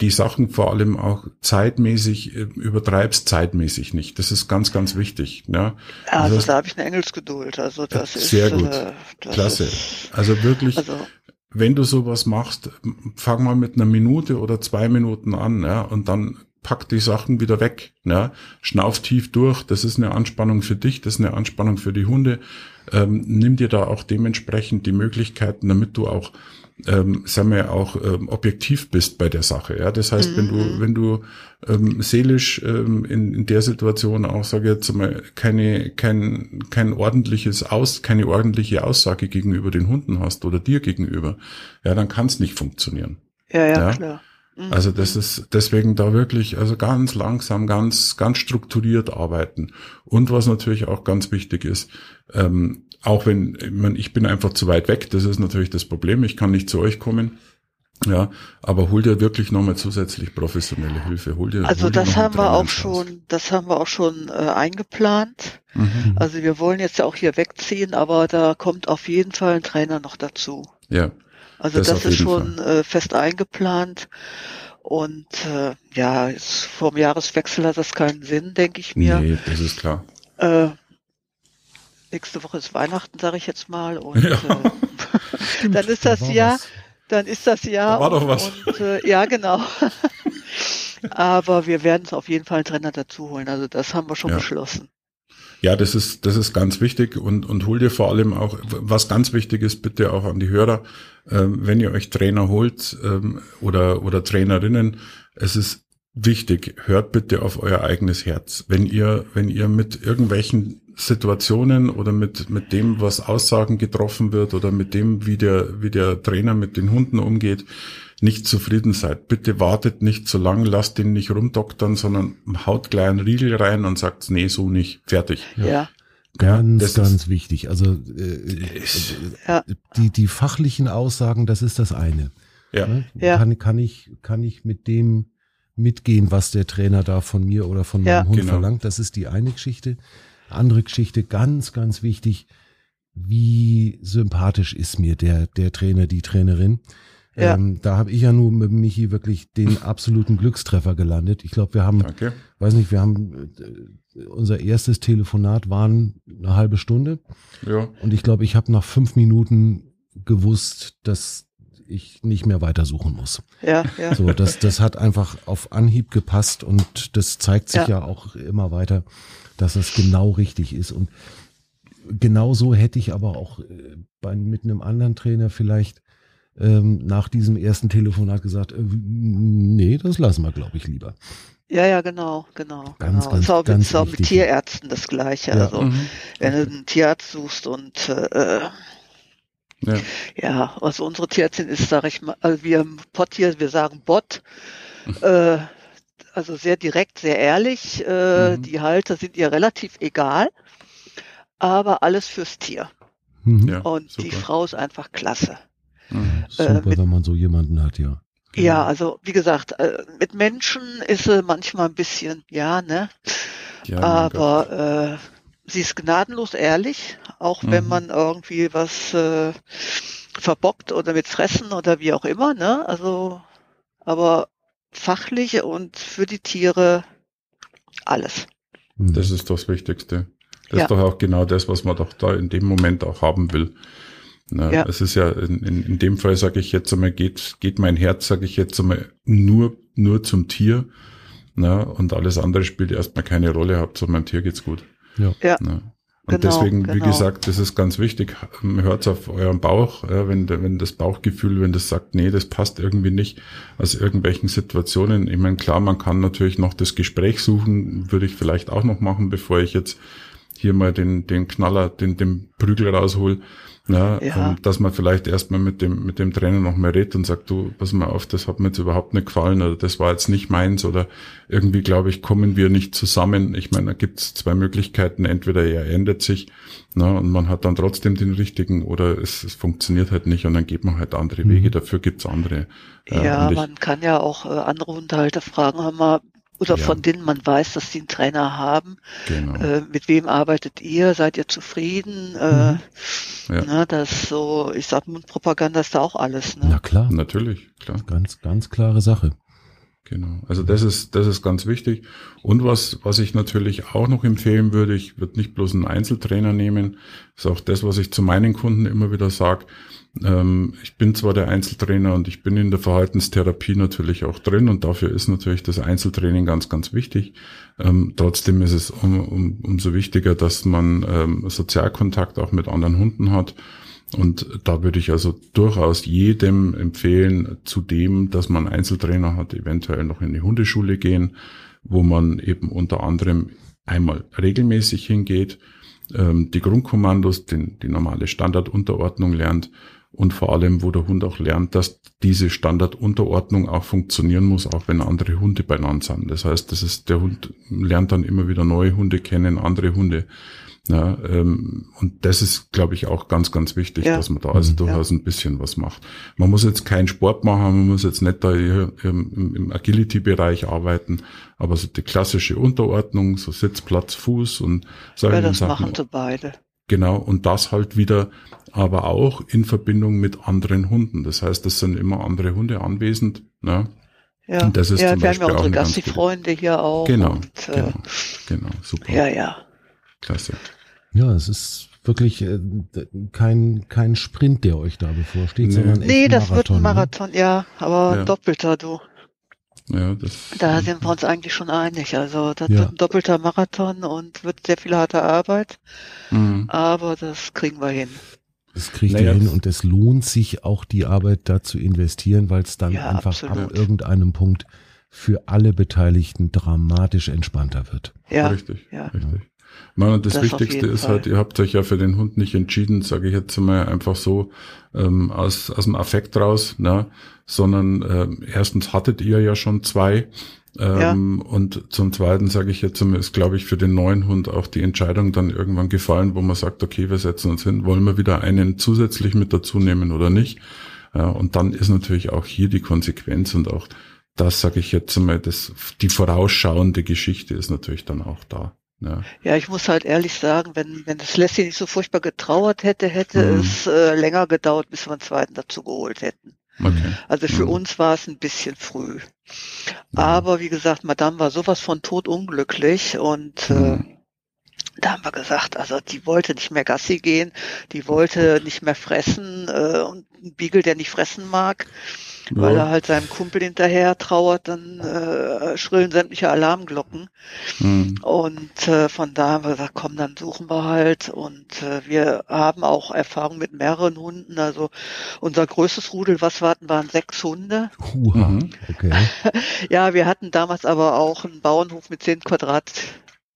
die Sachen vor allem auch zeitmäßig, äh, übertreibst zeitmäßig nicht. Das ist ganz, ganz wichtig. Ja, also, also da habe ich eine Engelsgeduld. Also das ist sehr gut, äh, klasse. Ist, also wirklich, also, wenn du sowas machst, fang mal mit einer Minute oder zwei Minuten an, ja, und dann pack die Sachen wieder weg, ja, schnauf tief durch, das ist eine Anspannung für dich, das ist eine Anspannung für die Hunde, ähm, nimm dir da auch dementsprechend die Möglichkeiten, damit du auch ähm, sagen wir auch ähm, objektiv bist bei der Sache. Ja, das heißt, mhm. wenn du mhm. wenn du ähm, seelisch ähm, in, in der Situation auch sage jetzt mal keine kein kein ordentliches aus keine ordentliche Aussage gegenüber den Hunden hast oder dir gegenüber, ja, dann kann es nicht funktionieren. Ja, ja, ja, klar. Mhm. Also das ist deswegen da wirklich also ganz langsam, ganz ganz strukturiert arbeiten. Und was natürlich auch ganz wichtig ist, ähm, auch wenn ich, meine, ich bin einfach zu weit weg, das ist natürlich das Problem. Ich kann nicht zu euch kommen. Ja, aber hol dir wirklich nochmal zusätzlich professionelle Hilfe. Hol dir, also hol das haben wir auch schon, das haben wir auch schon äh, eingeplant. Mhm. Also wir wollen jetzt ja auch hier wegziehen, aber da kommt auf jeden Fall ein Trainer noch dazu. Ja. Also das, das ist schon äh, fest eingeplant. Und äh, ja, jetzt vor dem Jahreswechsel hat das keinen Sinn, denke ich mir. Nee, das ist klar. Äh, nächste Woche ist Weihnachten, sage ich jetzt mal. Und ja. äh, dann ist das da Jahr, was. dann ist das Jahr. Da war doch was. Und, äh, ja, genau. Aber wir werden es auf jeden Fall einen Trainer dazu holen. Also das haben wir schon ja. beschlossen. Ja, das ist, das ist ganz wichtig und, und hol dir vor allem auch, was ganz wichtig ist, bitte auch an die Hörer, ähm, wenn ihr euch Trainer holt ähm, oder, oder Trainerinnen, es ist wichtig, hört bitte auf euer eigenes Herz. Wenn ihr, wenn ihr mit irgendwelchen Situationen oder mit, mit dem, was Aussagen getroffen wird oder mit dem, wie der, wie der Trainer mit den Hunden umgeht, nicht zufrieden seid. Bitte wartet nicht so lang, lasst ihn nicht rumdoktern, sondern haut gleich einen Riegel rein und sagt, nee, so nicht. Fertig. Ja. ja. Ganz, ja, ganz wichtig. Also äh, ja. die, die fachlichen Aussagen, das ist das eine. Ja. Ne? ja. Kann, kann, ich, kann ich mit dem mitgehen, was der Trainer da von mir oder von meinem ja. Hund genau. verlangt. Das ist die eine Geschichte. Andere Geschichte, ganz, ganz wichtig. Wie sympathisch ist mir der, der Trainer, die Trainerin? Ja. Ähm, da habe ich ja nur mit Michi wirklich den absoluten Glückstreffer gelandet. Ich glaube, wir haben, okay. weiß nicht, wir haben äh, unser erstes Telefonat waren eine halbe Stunde. Ja. Und ich glaube, ich habe nach fünf Minuten gewusst, dass ich nicht mehr weitersuchen muss. Ja, ja. So, das, das hat einfach auf Anhieb gepasst und das zeigt sich ja, ja auch immer weiter, dass es genau richtig ist. Und genau so hätte ich aber auch äh, bei, mit einem anderen Trainer vielleicht ähm, nach diesem ersten Telefonat gesagt, äh, nee, das lassen wir, glaube ich, lieber. Ja, ja, genau, genau. Ganz, genau. ganz, ist auch, ganz ist auch mit. Tierärzten das Gleiche. Ja. Also, Mhm. wenn du einen Tierarzt suchst und äh, Ja. ja, also unsere Tierärztin ist, sage ich mal, also wir im Pott hier, wir sagen Bot, äh, also sehr direkt, sehr ehrlich. Äh, Mhm. Die Halter sind ihr relativ egal, aber alles fürs Tier. Mhm. Ja, Und die super. Frau ist einfach klasse. Mhm. Super, äh, mit- wenn man so jemanden hat, ja. Genau. Ja, also wie gesagt, äh, mit Menschen ist sie manchmal ein bisschen, ja, ne? Ja. Aber äh, sie ist gnadenlos ehrlich, auch wenn Mhm. man irgendwie was äh, verbockt oder mit Fressen oder wie auch immer, ne? Also, aber fachlich und für die Tiere alles. Das ist das Wichtigste. Das Ja. ist doch auch genau das, was man doch da in dem Moment auch haben will. Na, Ja. Es ist ja in, in, in dem Fall, sage ich jetzt einmal, geht, geht mein Herz, sage ich jetzt einmal, nur, nur zum Tier. Na, und alles andere spielt erstmal keine Rolle. Hauptsache meinem Tier geht's gut. Ja. Ja, Na. Und Genau, deswegen, wie genau. gesagt, das ist ganz wichtig. Hört auf euren Bauch, ja, wenn, wenn das Bauchgefühl, wenn das sagt, nee, das passt irgendwie nicht aus irgendwelchen Situationen. Ich meine, klar, man kann natürlich noch das Gespräch suchen, würde ich vielleicht auch noch machen, bevor ich jetzt hier mal den, den Knaller, den, den Prügel raushol. Ja, Ja. ähm, dass man vielleicht erstmal mit dem, mit dem Trainer noch mal redet und sagt, du, pass mal auf, das hat mir jetzt überhaupt nicht gefallen oder das war jetzt nicht meins oder irgendwie, glaube ich, kommen wir nicht zusammen. Ich meine, da gibt es zwei Möglichkeiten. Entweder er ändert sich ne, und man hat dann trotzdem den richtigen oder es, es funktioniert halt nicht und dann geht man halt andere Mhm. Wege. Dafür gibt's andere. ja, und ich- man kann ja auch äh, andere Hundehalter fragen, hör mal, oder Ja. von denen man weiß, dass sie einen Trainer haben. Genau. Äh, mit wem arbeitet ihr? Seid ihr zufrieden? Äh, Ja. ne, das so, ich sag, Mundpropaganda ist da auch alles. Ne? Na klar, Natürlich, klar. ganz, ganz klare Sache. Genau. Also das ist, das ist ganz wichtig. Und was, was ich natürlich auch noch empfehlen würde, ich würde nicht bloß einen Einzeltrainer nehmen, ist auch das, was ich zu meinen Kunden immer wieder sage. Ähm, ich bin zwar der Einzeltrainer und ich bin in der Verhaltenstherapie natürlich auch drin und dafür ist natürlich das Einzeltraining ganz, ganz wichtig. Ähm, trotzdem ist es um, um, umso wichtiger, dass man ähm, Sozialkontakt auch mit anderen Hunden hat. Und da würde ich also durchaus jedem empfehlen, zudem, dass man Einzeltrainer hat, eventuell noch in die Hundeschule gehen, wo man eben unter anderem einmal regelmäßig hingeht, ähm, die Grundkommandos, den, die normale Standardunterordnung lernt und vor allem, wo der Hund auch lernt, dass diese Standardunterordnung auch funktionieren muss, auch wenn andere Hunde beieinander sind. Das heißt, das ist, der Hund lernt dann immer wieder neue Hunde kennen, andere Hunde. Ja, ähm, und das ist, glaube ich, auch ganz, ganz wichtig, Ja. dass man da also Mhm. durchaus ein bisschen was macht. Man muss jetzt keinen Sport machen, man muss jetzt nicht da hier im, im Agility-Bereich arbeiten, aber so die klassische Unterordnung, so Sitz, Platz, Fuß und solche Ja, das Sachen. machen sie beide. Genau, und das halt wieder, aber auch in Verbindung mit anderen Hunden. Das heißt, es sind immer andere Hunde anwesend. Ne? Ja, Und das ist ja zum wir haben Beispiel ja auch unsere Gassi-Freunde hier auch. Genau, Und, äh, genau, genau, super, Ja, ja. klasse. Ja, es ist wirklich äh, kein, kein Sprint, der euch da bevorsteht, Nee. sondern echt Nee, das wird ein ne? Marathon, ja, aber Ja. doppelter, du. Ja, das, Da sind wir uns eigentlich schon einig. Also das Ja. wird ein doppelter Marathon und wird sehr viel harte Arbeit, Mhm. aber das kriegen wir hin. Das kriegt Naja, ihr hin und es lohnt sich auch die Arbeit da zu investieren, weil es dann Ja, einfach ab absolut. irgendeinem Punkt für alle Beteiligten dramatisch entspannter wird. Ja, Richtig, ja. richtig. Man, und das, Das Wichtigste ist Fall. halt, ihr habt euch ja für den Hund nicht entschieden, sage ich jetzt mal einfach so, ähm, aus, aus dem Affekt raus, ne? sondern ähm, erstens hattet ihr ja schon zwei. Ähm, Und zum Zweiten sage ich jetzt, einmal, ist, glaube ich, für den neuen Hund auch die Entscheidung dann irgendwann gefallen, wo man sagt, okay, wir setzen uns hin, wollen wir wieder einen zusätzlich mit dazu nehmen oder nicht? Ja, und dann ist natürlich auch hier die Konsequenz und auch das sage ich jetzt einmal, das, die vorausschauende Geschichte ist natürlich dann auch da. Ja. Ja, ich muss halt ehrlich sagen, wenn, wenn das Lassie nicht so furchtbar getrauert hätte, hätte Mhm. es äh, länger gedauert, bis wir einen zweiten dazu geholt hätten. Okay. Also für Mhm. uns war es ein bisschen früh. Ja. Aber wie gesagt, Madame war sowas von tot unglücklich und äh, Mhm. da haben wir gesagt, also die wollte nicht mehr Gassi gehen, die wollte nicht mehr fressen äh, und ein Beagle, der nicht fressen mag, ja. weil er halt seinem Kumpel hinterher trauert, dann äh, schrillen sämtliche Alarmglocken. Mhm. Und äh, von da haben wir gesagt, komm, dann suchen wir halt. Und äh, wir haben auch Erfahrung mit mehreren Hunden. Also unser größtes Rudel, was wir hatten, waren sechs Hunde. Uha, okay. ja, wir hatten damals aber auch einen Bauernhof mit zehn Quadrat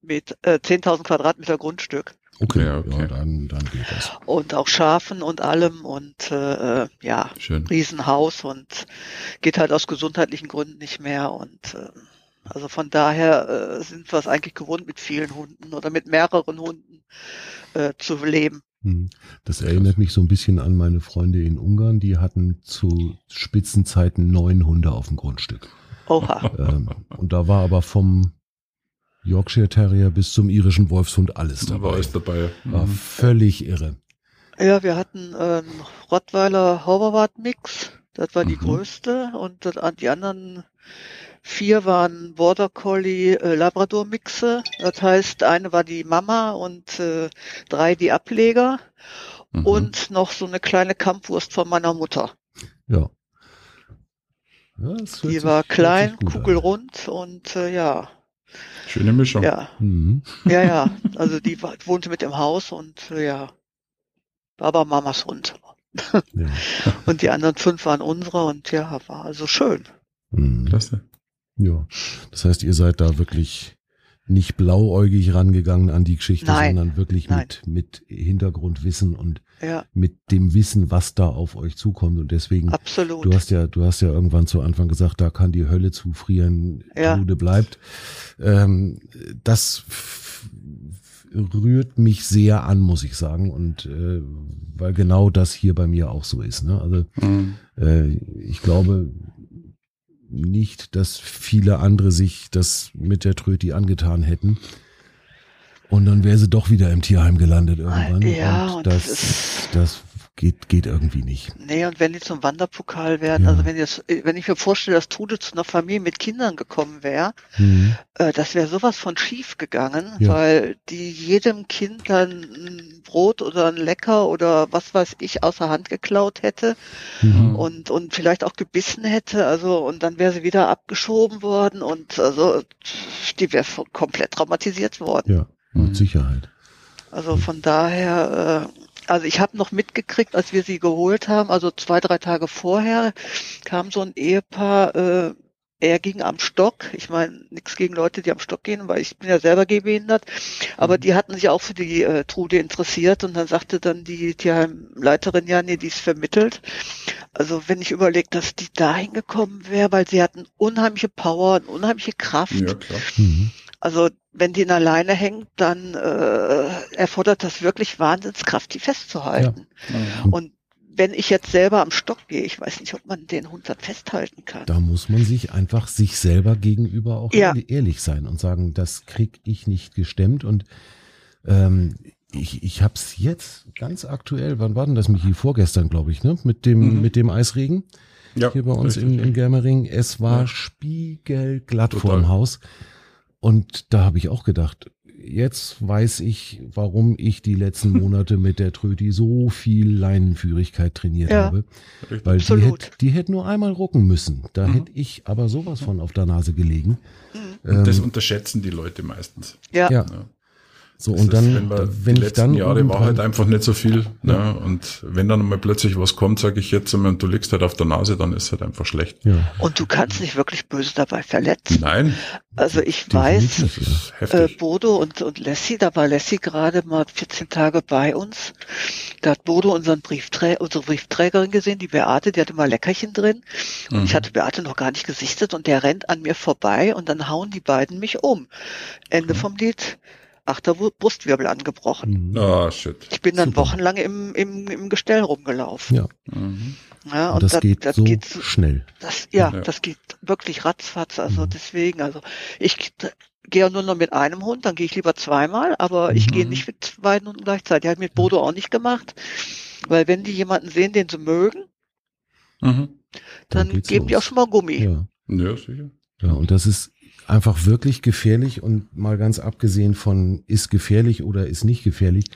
mit äh, 10.000 Quadratmeter Grundstück. Okay, ja, okay. Ja, dann, dann geht das. Und auch Schafen und allem und äh, ja, Schön. Riesenhaus und geht halt aus gesundheitlichen Gründen nicht mehr und äh, also von daher äh, sind wir es eigentlich gewohnt, mit vielen Hunden oder mit mehreren Hunden äh, zu leben. Hm. Das erinnert mich so ein bisschen an meine Freunde in Ungarn, die hatten zu Spitzenzeiten neun Hunde auf dem Grundstück. Oha. Ähm, und da war aber vom Yorkshire Terrier bis zum irischen Wolfshund alles dabei. War alles dabei. War mhm. völlig irre. Ja, wir hatten einen ähm, Rottweiler Hoverwart Mix. Das war die mhm. größte und die anderen vier waren Border Collie äh, Labrador Mixe. Das heißt, eine war die Mama und äh, drei die Ableger mhm. und noch so eine kleine Kampfwurst von meiner Mutter. Ja. ja die war klein, kugelrund und äh, ja, Schöne Mischung. Ja. Mhm. Ja, ja. Also die wohnte mit im Haus und ja, war aber Mamas Hund. Ja. Und die anderen fünf waren unsere und ja, war also schön. Mhm. Klasse. Ja. Das heißt, ihr seid da wirklich nicht blauäugig rangegangen an die Geschichte, Nein. sondern wirklich Nein. mit, mit Hintergrundwissen und ja. mit dem Wissen, was da auf euch zukommt. Und deswegen, Absolut. du hast ja, du hast ja irgendwann zu Anfang gesagt, da kann die Hölle zufrieren, ja. Tode bleibt. Ähm, das rührt mich sehr an, muss ich sagen. Und äh, weil genau das hier bei mir auch so ist. Ne? Also mhm. äh, ich glaube, nicht, dass viele andere sich das mit der Tröti angetan hätten. Und dann wäre sie doch wieder im Tierheim gelandet irgendwann. Ja, und, und das, das, das geht, geht irgendwie nicht. Nee, und wenn die zum Wanderpokal werden, ja. also wenn, das, wenn ich mir vorstelle, dass Trude zu einer Familie mit Kindern gekommen wäre, mhm. äh, das wäre sowas von schief gegangen, ja. weil die jedem Kind dann ein Brot oder ein Lecker oder was weiß ich außer Hand geklaut hätte mhm. und, und vielleicht auch gebissen hätte, also und dann wäre sie wieder abgeschoben worden und also die wäre komplett traumatisiert worden. Ja, mit mhm. Sicherheit. Also von daher, äh, also ich habe noch mitgekriegt, als wir sie geholt haben, also zwei, drei Tage vorher, kam so ein Ehepaar, äh, er ging am Stock. Ich meine, nichts gegen Leute, die am Stock gehen, weil ich bin ja selber gehbehindert. Aber mhm. die hatten sich auch für die äh, Trude interessiert und dann sagte dann die Tierheimleiterin, ja, nee, die ist vermittelt. Also wenn ich überlege, dass die dahin gekommen wäre, weil sie hatten unheimliche Power und unheimliche Kraft. Ja, klar. Mhm. Also wenn die in alleine hängt, dann äh, erfordert das wirklich Wahnsinnskraft, die festzuhalten. Ja. Und wenn ich jetzt selber am Stock gehe, ich weiß nicht, ob man den Hund dann festhalten kann. Da muss man sich einfach sich selber gegenüber auch ja. ehrlich sein und sagen, das krieg ich nicht gestemmt und ähm, ich, ich habe es jetzt ganz aktuell, wann war denn das, Michi? Vorgestern, glaube ich, ne? Mit dem, mhm. mit dem Eisregen. Ja, hier bei uns in, in Germering. Es war ja. spiegelglatt Total. vor dem Haus. Und da habe ich auch gedacht, jetzt weiß ich, warum ich die letzten Monate mit der Tröti so viel Leinenführigkeit trainiert ja, habe. Weil die hätte, die hätte nur einmal rucken müssen. Da mhm. hätte ich aber sowas von auf der Nase gelegen. Mhm. Ähm, das unterschätzen die Leute meistens. Ja. ja. So, das und dann, wenn, wir, wenn die ich dann. Jahre war halt einfach nicht so viel. Ja. Ne? Und wenn dann mal plötzlich was kommt, sage ich jetzt und du liegst halt auf der Nase, dann ist halt einfach schlecht. Ja. Und du kannst dich wirklich böse dabei verletzen. Nein. Also ich weiß, äh, Bodo und, und Lassie, da war Lassie gerade mal 14 Tage bei uns. Da hat Bodo unseren Briefträger, unsere Briefträgerin gesehen, die Beate, die hatte mal Leckerchen drin. Und mhm. ich hatte Beate noch gar nicht gesichtet und der rennt an mir vorbei und dann hauen die beiden mich um. Ende mhm. vom Lied achter Brustwirbel angebrochen. Mhm. Oh, shit. Ich bin dann Super. wochenlang im, im, im Gestell rumgelaufen. Ja. Mhm. Ja, und, und das, das, geht das so geht schnell. Das, ja, ja, das geht wirklich ratzfatz. Also mhm. deswegen, also ich gehe nur noch mit einem Hund, dann gehe ich lieber zweimal, aber mhm. ich gehe nicht mit zwei Hunden gleichzeitig. Hat mit Bodo auch nicht gemacht, weil wenn die jemanden sehen, den sie mögen, mhm. dann, dann geben los. die auch schon mal Gummi. Ja. ja, sicher. Ja, und das ist einfach wirklich gefährlich und mal ganz abgesehen von ist gefährlich oder ist nicht gefährlich,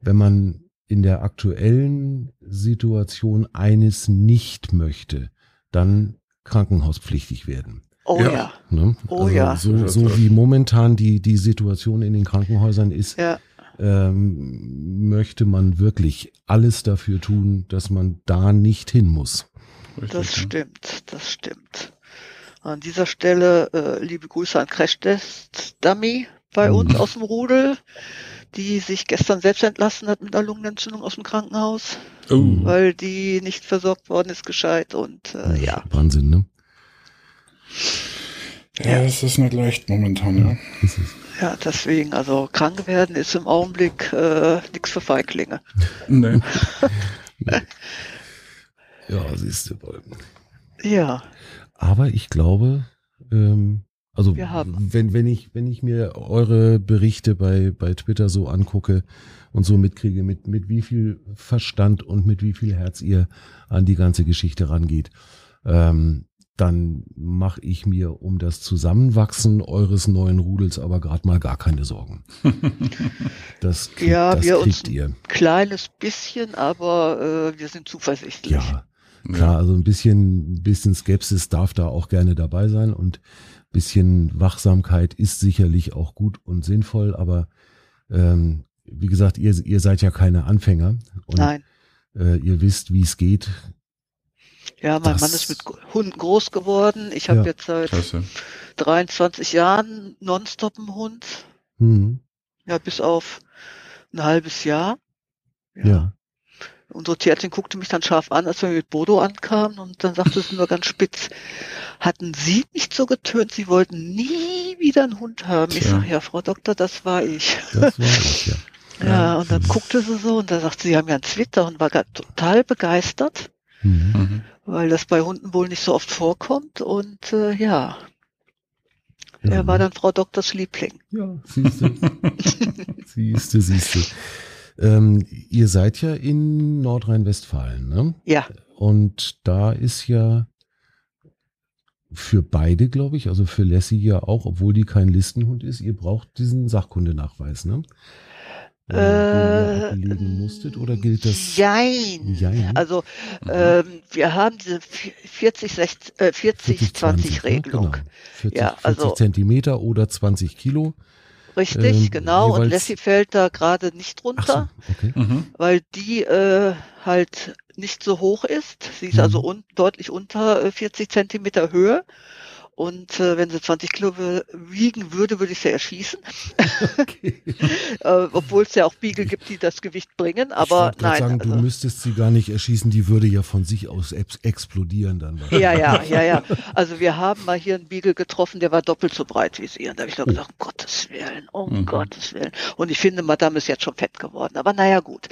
wenn man in der aktuellen Situation eines nicht möchte, dann krankenhauspflichtig werden. Oh Ja. ja. Ne? Oh also ja. So, so wie momentan die, die Situation in den Krankenhäusern ist, Ja, ähm, möchte man wirklich alles dafür tun, dass man da nicht hin muss. Richtig, das stimmt, das stimmt. An dieser Stelle äh, liebe Grüße an Crash Test Dummy bei uns Mhm. aus dem Rudel, die sich gestern selbst entlassen hat mit einer Lungenentzündung aus dem Krankenhaus, Oh, weil die nicht versorgt worden ist gescheit und äh, ja. Wahnsinn, ne? ja, es ist nicht leicht momentan, ja. Ja, deswegen, also krank werden ist im Augenblick äh, nichts für Feiglinge. Nee. ja, siehst du wohl. Ja, Aber ich glaube, ähm, also Wir haben- wenn, wenn ich, wenn ich mir eure Berichte bei, bei Twitter so angucke und so mitkriege, mit, mit wie viel Verstand und mit wie viel Herz ihr an die ganze Geschichte rangeht, ähm, dann mache ich mir um das Zusammenwachsen eures neuen Rudels aber gerade mal gar keine Sorgen. Das, krieg, Ja, das wir uns- kriegt ihr. kleines bisschen, aber äh, wir sind zuversichtlich. Ja, klar, also ein bisschen, ein bisschen Skepsis darf da auch gerne dabei sein und ein bisschen Wachsamkeit ist sicherlich auch gut und sinnvoll, aber ähm, wie gesagt, ihr, ihr seid ja keine Anfänger und Nein. Äh, ihr wisst, wie es geht. Ja, mein Das- Mann ist mit Hunden groß geworden. Ich habe Ja. jetzt seit Klasse. 23 Jahren nonstop einen Hund. Hm, Ja, bis auf ein halbes Jahr. ja. Unsere Tierärztin guckte mich dann scharf an, als wir mit Bodo ankamen und dann sagte sie nur ganz spitz, hatten Sie nicht so getönt, Sie wollten nie wieder einen Hund haben? Ich Tja. sage, ja, Frau Doktor, das war ich. das war ich, ja. Ja, Ja. und dann guckte sie so und da sagte sie, Sie haben ja einen Zwitter und war total begeistert, Mhm. Mhm. weil das bei Hunden wohl nicht so oft vorkommt und äh, ja, Ja, er war dann Frau Doktors Liebling. Ja, siehst du. siehst du, siehst du. Ähm, ihr seid ja in Nordrhein-Westfalen, ne? Ja, Und da ist ja für beide, glaube ich, also für Lassie ja auch, obwohl die kein Listenhund ist, ihr braucht diesen Sachkundenachweis, ne? Äh, den ihr ablegen musstet, oder gilt das? Jein. Jein. Also Mhm. ähm, wir haben diese 40, 60, äh, 40, 20 ne? Regelung. Genau. 40, Ja, also- 40 Zentimeter oder 20 Kilo. Richtig, Ähm, genau. Und Lassie fällt da gerade nicht Ach so, runter, okay. Mhm. weil die äh, halt nicht so hoch ist. Sie ist Mhm. also un deutlich unter äh, 40 Zentimeter Höhe. Und äh, wenn sie 20 Kilo wiegen würde, würde ich sie erschießen. okay. äh, Obwohl es ja auch Beagle gibt, die das Gewicht bringen. ich Aber grad nein. sagen, also, du müsstest sie gar nicht erschießen, die würde ja von sich aus ex explodieren dann. Ja, ja, ja, ja. Also wir haben mal hier einen Beagle getroffen, der war doppelt so breit wie sie. Und da habe ich nur gedacht, um Gottes Willen, um Mhm. Gottes Willen. Und ich finde, Madame ist jetzt schon fett geworden. Aber naja, gut.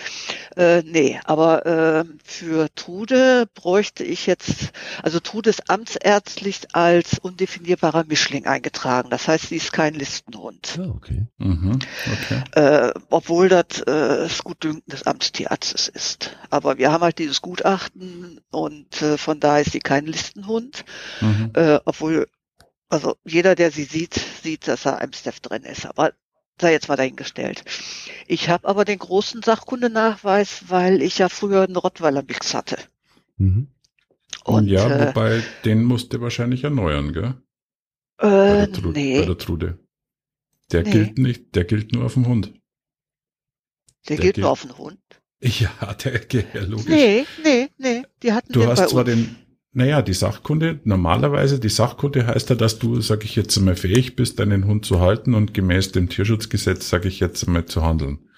Äh, nee, aber äh, für Trude bräuchte ich jetzt, also Trude ist amtsärztlich als undefinierbarer Mischling eingetragen. Das heißt, sie ist kein Listenhund. Ja, okay. Mhm. Okay. Äh, obwohl das äh, das Gutdünken des Amtstierarztes ist. Aber wir haben halt dieses Gutachten und äh, von daher ist sie kein Listenhund. Mhm. Äh, obwohl, also jeder, der sie sieht, sieht, dass da ein Steph drin ist. Aber sei jetzt mal dahingestellt. Ich habe aber den großen Sachkundenachweis, weil ich ja früher einen Rottweiler-Mix hatte. Mhm. Und ja, äh, wobei, den musst du wahrscheinlich erneuern, gell? Bei äh, der, Tru bei nee, der Trude. Der Nee. gilt nicht, der gilt nur auf dem Hund. der der gilt gilt- nur auf den Hund. Ja, der, ja logisch. Nee, nee, nee, die hatten Du bei hast zwar uns. den, naja, die Sachkunde, normalerweise, die Sachkunde heißt ja, dass du, sag ich jetzt einmal, fähig bist, deinen Hund zu halten und gemäß dem Tierschutzgesetz, sag ich jetzt einmal, zu handeln.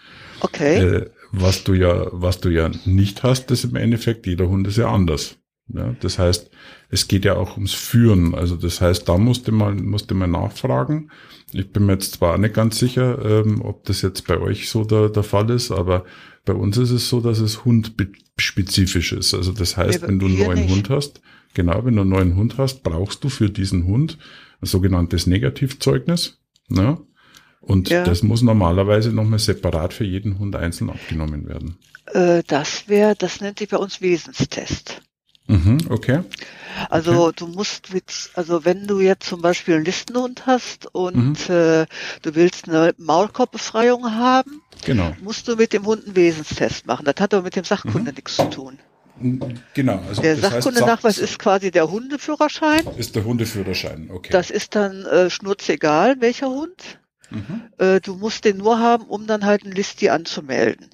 Okay, Äh, was du ja, was du ja nicht hast, ist im Endeffekt, jeder Hund ist ja anders. Ja, das heißt, es geht ja auch ums Führen. Also das heißt, da musste man, musste man nachfragen. Ich bin mir jetzt zwar nicht ganz sicher, ähm, ob das jetzt bei euch so der, der Fall ist, aber bei uns ist es so, dass es hundspezifisch ist. Also das heißt, wenn du einen neuen nicht. Hund hast, genau, wenn du einen neuen Hund hast, brauchst du für diesen Hund ein sogenanntes Negativzeugnis. Ne? Und Ja. das muss normalerweise nochmal separat für jeden Hund einzeln abgenommen werden. äh, das wäre, das nennt sich bei uns Wesenstest. Mhm, okay. Also du musst mit, also wenn du jetzt zum Beispiel einen Listenhund hast und äh, du willst eine Maulkorbbefreiung haben, Genau. musst du mit dem Hund einen Wesenstest machen. Das hat aber mit dem Sachkunde nichts zu tun. Genau. Also Der Sachkundenachweis Sach- ist quasi der Hundeführerschein. ist der Hundeführerschein. Okay. Das ist dann äh, schnurzegal, welcher Hund. mhm. Äh, du musst den nur haben, um dann halt einen Listi anzumelden.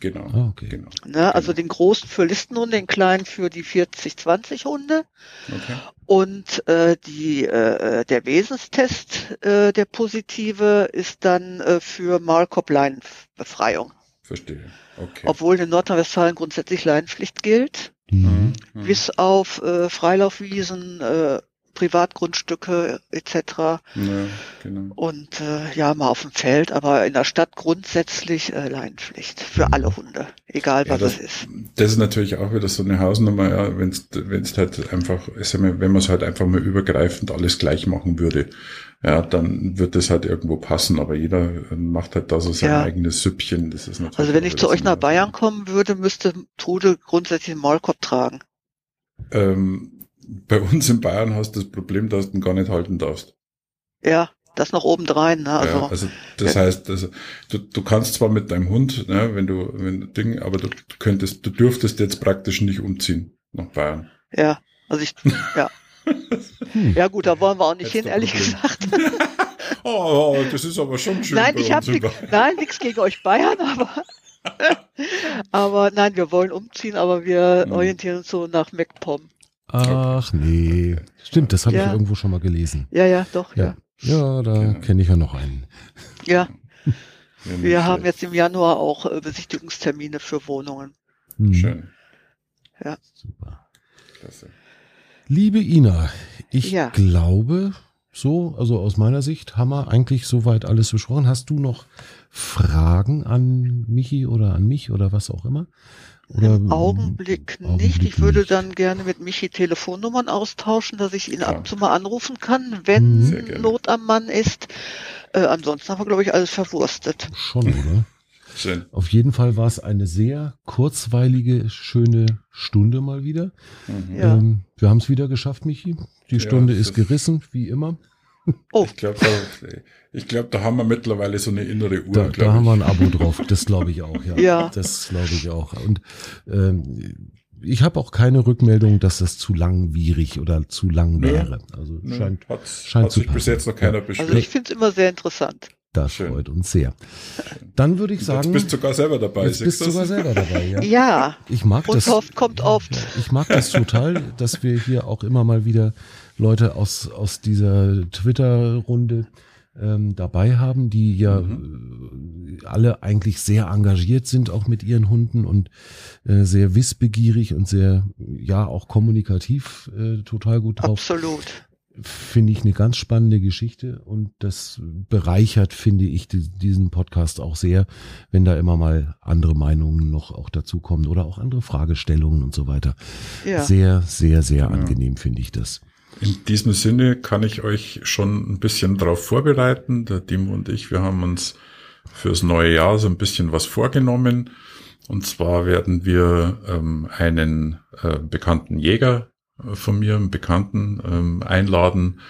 Genau. Ah, okay. Genau. Ne? Also Genau. den großen für Listenhunde, den kleinen für die 40-20 Hunde. Okay. Und äh, die, äh, der Wesenstest, äh, der positive, ist dann äh, für Maulkorb-Leinenbefreiung. Verstehe. Okay. Obwohl in Nordrhein-Westfalen grundsätzlich Leinenpflicht gilt, Mhm. Mhm. bis auf äh, Freilaufwiesen, äh, Privatgrundstücke etc. Ja, genau. Und äh, ja, mal auf dem Feld, aber in der Stadt grundsätzlich äh, Leinenpflicht für alle Hunde, egal Ja, was das- es ist. Das ist natürlich auch wieder so eine Hausnummer, ja, wenn es halt einfach, wenn man es halt einfach mal übergreifend alles gleich machen würde, ja, dann wird das halt irgendwo passen, aber jeder äh, macht halt da so sein Ja. eigenes Süppchen. Das ist natürlich Also wenn ich zu euch nach Bayern kommen würde, müsste Trude grundsätzlich einen Maulkorb tragen. Ähm, bei uns in Bayern hast du das Problem, dass du ihn gar nicht halten darfst. Ja, das noch obendrein, ne? Also, ja, also das heißt, also, du, du kannst zwar mit deinem Hund, ne, wenn du, wenn du Ding, aber du könntest, du dürftest jetzt praktisch nicht umziehen nach Bayern. ja, also ich, ja. Hm. Ja gut, da wollen wir auch nicht Jetzt hin, ehrlich Problem. gesagt. Oh, oh, das ist aber schon schön. Nein, bei ich habe nein, nichts gegen euch Bayern, aber, aber nein, wir wollen umziehen, aber wir Hm. orientieren uns so nach MacPom. Ach nee. Stimmt, das habe Ja. ich irgendwo schon mal gelesen. Ja, ja, doch, Ja. ja. Ja, da Ja. kenne ich ja noch einen. Ja, Ja, wir haben jetzt im Januar auch äh, Besichtigungstermine für Wohnungen. Hm. Schön. Super. Klasse. Liebe Ina, ich Ja. glaube, so, also aus meiner Sicht haben wir eigentlich soweit alles besprochen. Hast du noch Fragen an Michi oder an mich oder was auch immer? Oder Im Augenblick nicht. Augenblick Ich würde nicht. dann gerne mit Michi Telefonnummern austauschen, dass ich ihn Klar. ab und zu mal anrufen kann, wenn gerne. Not am Mann ist. Äh, ansonsten haben wir, glaube ich, alles verwurstet. Schon, oder? Schön. Auf jeden Fall war es eine sehr kurzweilige, schöne Stunde mal wieder. Mhm. Ja. Ähm, wir haben es wieder geschafft, Michi. Die Ja, Stunde das ist gerissen, wie immer. Oh, Ich glaube, da, ich glaub, da haben wir mittlerweile so eine innere Uhr. Da, da haben wir ein Abo drauf. Das glaube ich auch, ja. Ja. Das glaube ich auch. Und ähm, ich habe auch keine Rückmeldung, dass das zu langwierig oder zu lang Nö. wäre. Also Nö, scheint, hat, scheint hat zu sich bis passen. jetzt noch keiner beschwert. also ich finde es immer sehr interessant. das Schön. freut uns sehr. Dann würde ich Jetzt sagen, bist du sogar selber dabei. jetzt bist du sogar selber dabei. Ja. Ja, Ich mag und das. oft kommt oft. Ja, ich mag das total, dass wir hier auch immer mal wieder Leute aus, aus dieser Twitter-Runde ähm, dabei haben, die ja äh, alle eigentlich sehr engagiert sind, auch mit ihren Hunden und äh, sehr wissbegierig und sehr, ja, auch kommunikativ äh, total gut drauf. Absolut. Finde ich eine ganz spannende Geschichte und das bereichert, finde ich, die, diesen Podcast auch sehr, wenn da immer mal andere Meinungen noch auch dazukommen oder auch andere Fragestellungen und so weiter. Ja. Sehr, sehr, sehr angenehm finde ich das. In diesem Sinne kann ich euch schon ein bisschen darauf vorbereiten. Der Timo und ich, wir haben uns fürs neue Jahr so ein bisschen was vorgenommen. Und zwar werden wir ähm, einen äh, bekannten Jäger äh, von mir, einen Bekannten, ähm, einladen,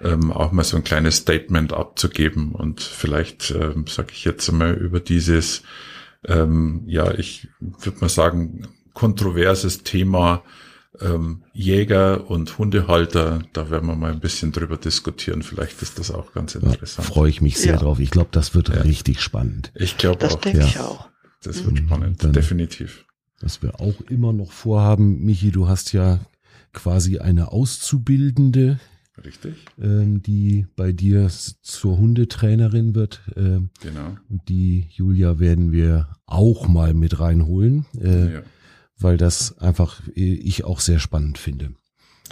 ähm, auch mal so ein kleines Statement abzugeben. Und vielleicht ähm, sage ich jetzt einmal über dieses, ähm, ja, ich würde mal sagen, kontroverses Thema ähm, Jäger und Hundehalter, da werden wir mal ein bisschen drüber diskutieren. Vielleicht ist das auch ganz interessant. Freue ich mich sehr Ja. drauf. Ich glaube, das wird Ja. richtig spannend. Ich glaube Das auch, denke ja. ich auch. das wird Mhm. spannend, Dann- definitiv. Was wir auch immer noch vorhaben, Michi, du hast ja quasi eine Auszubildende, Richtig, ähm, die bei dir zur Hundetrainerin wird. Ähm, genau. Und die Julia werden wir auch mal mit reinholen, äh, ja, weil das einfach äh, ich auch sehr spannend finde.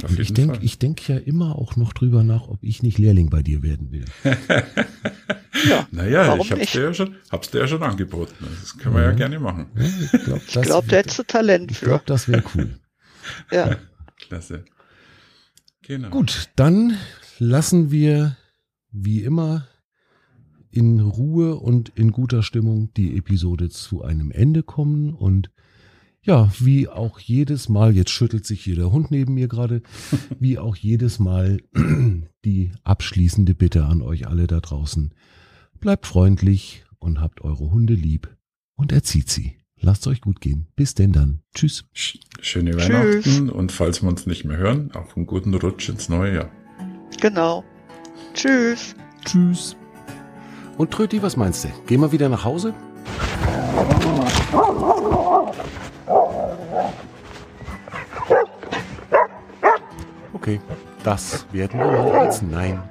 auf Und ich denke, ich denke ja immer auch noch drüber nach, ob ich nicht Lehrling bei dir werden will. Ja. naja, warum ich hab's nicht? dir, ja schon, hab's dir ja schon angeboten. Das können wir ja Mhm. gerne machen. Ja, ich glaube, Ich glaube, da hättest du Talent ich für. glaub, das wäre cool. Ja. Klasse. Genau. Gut, dann lassen wir wie immer in Ruhe und in guter Stimmung die Episode zu einem Ende kommen und ja, wie auch jedes Mal, jetzt schüttelt sich hier der Hund neben mir gerade, wie auch jedes Mal die abschließende Bitte an euch alle da draußen. Bleibt freundlich und habt eure Hunde lieb und erzieht sie. Lasst euch gut gehen. Bis denn dann. Tschüss. Schöne Tschüss. Weihnachten und falls wir uns nicht mehr hören, auch einen guten Rutsch ins neue Jahr. Genau. Tschüss. Tschüss. Und Tröti, was meinst du? Gehen wir wieder nach Hause? Okay, das werden wir mal als Nein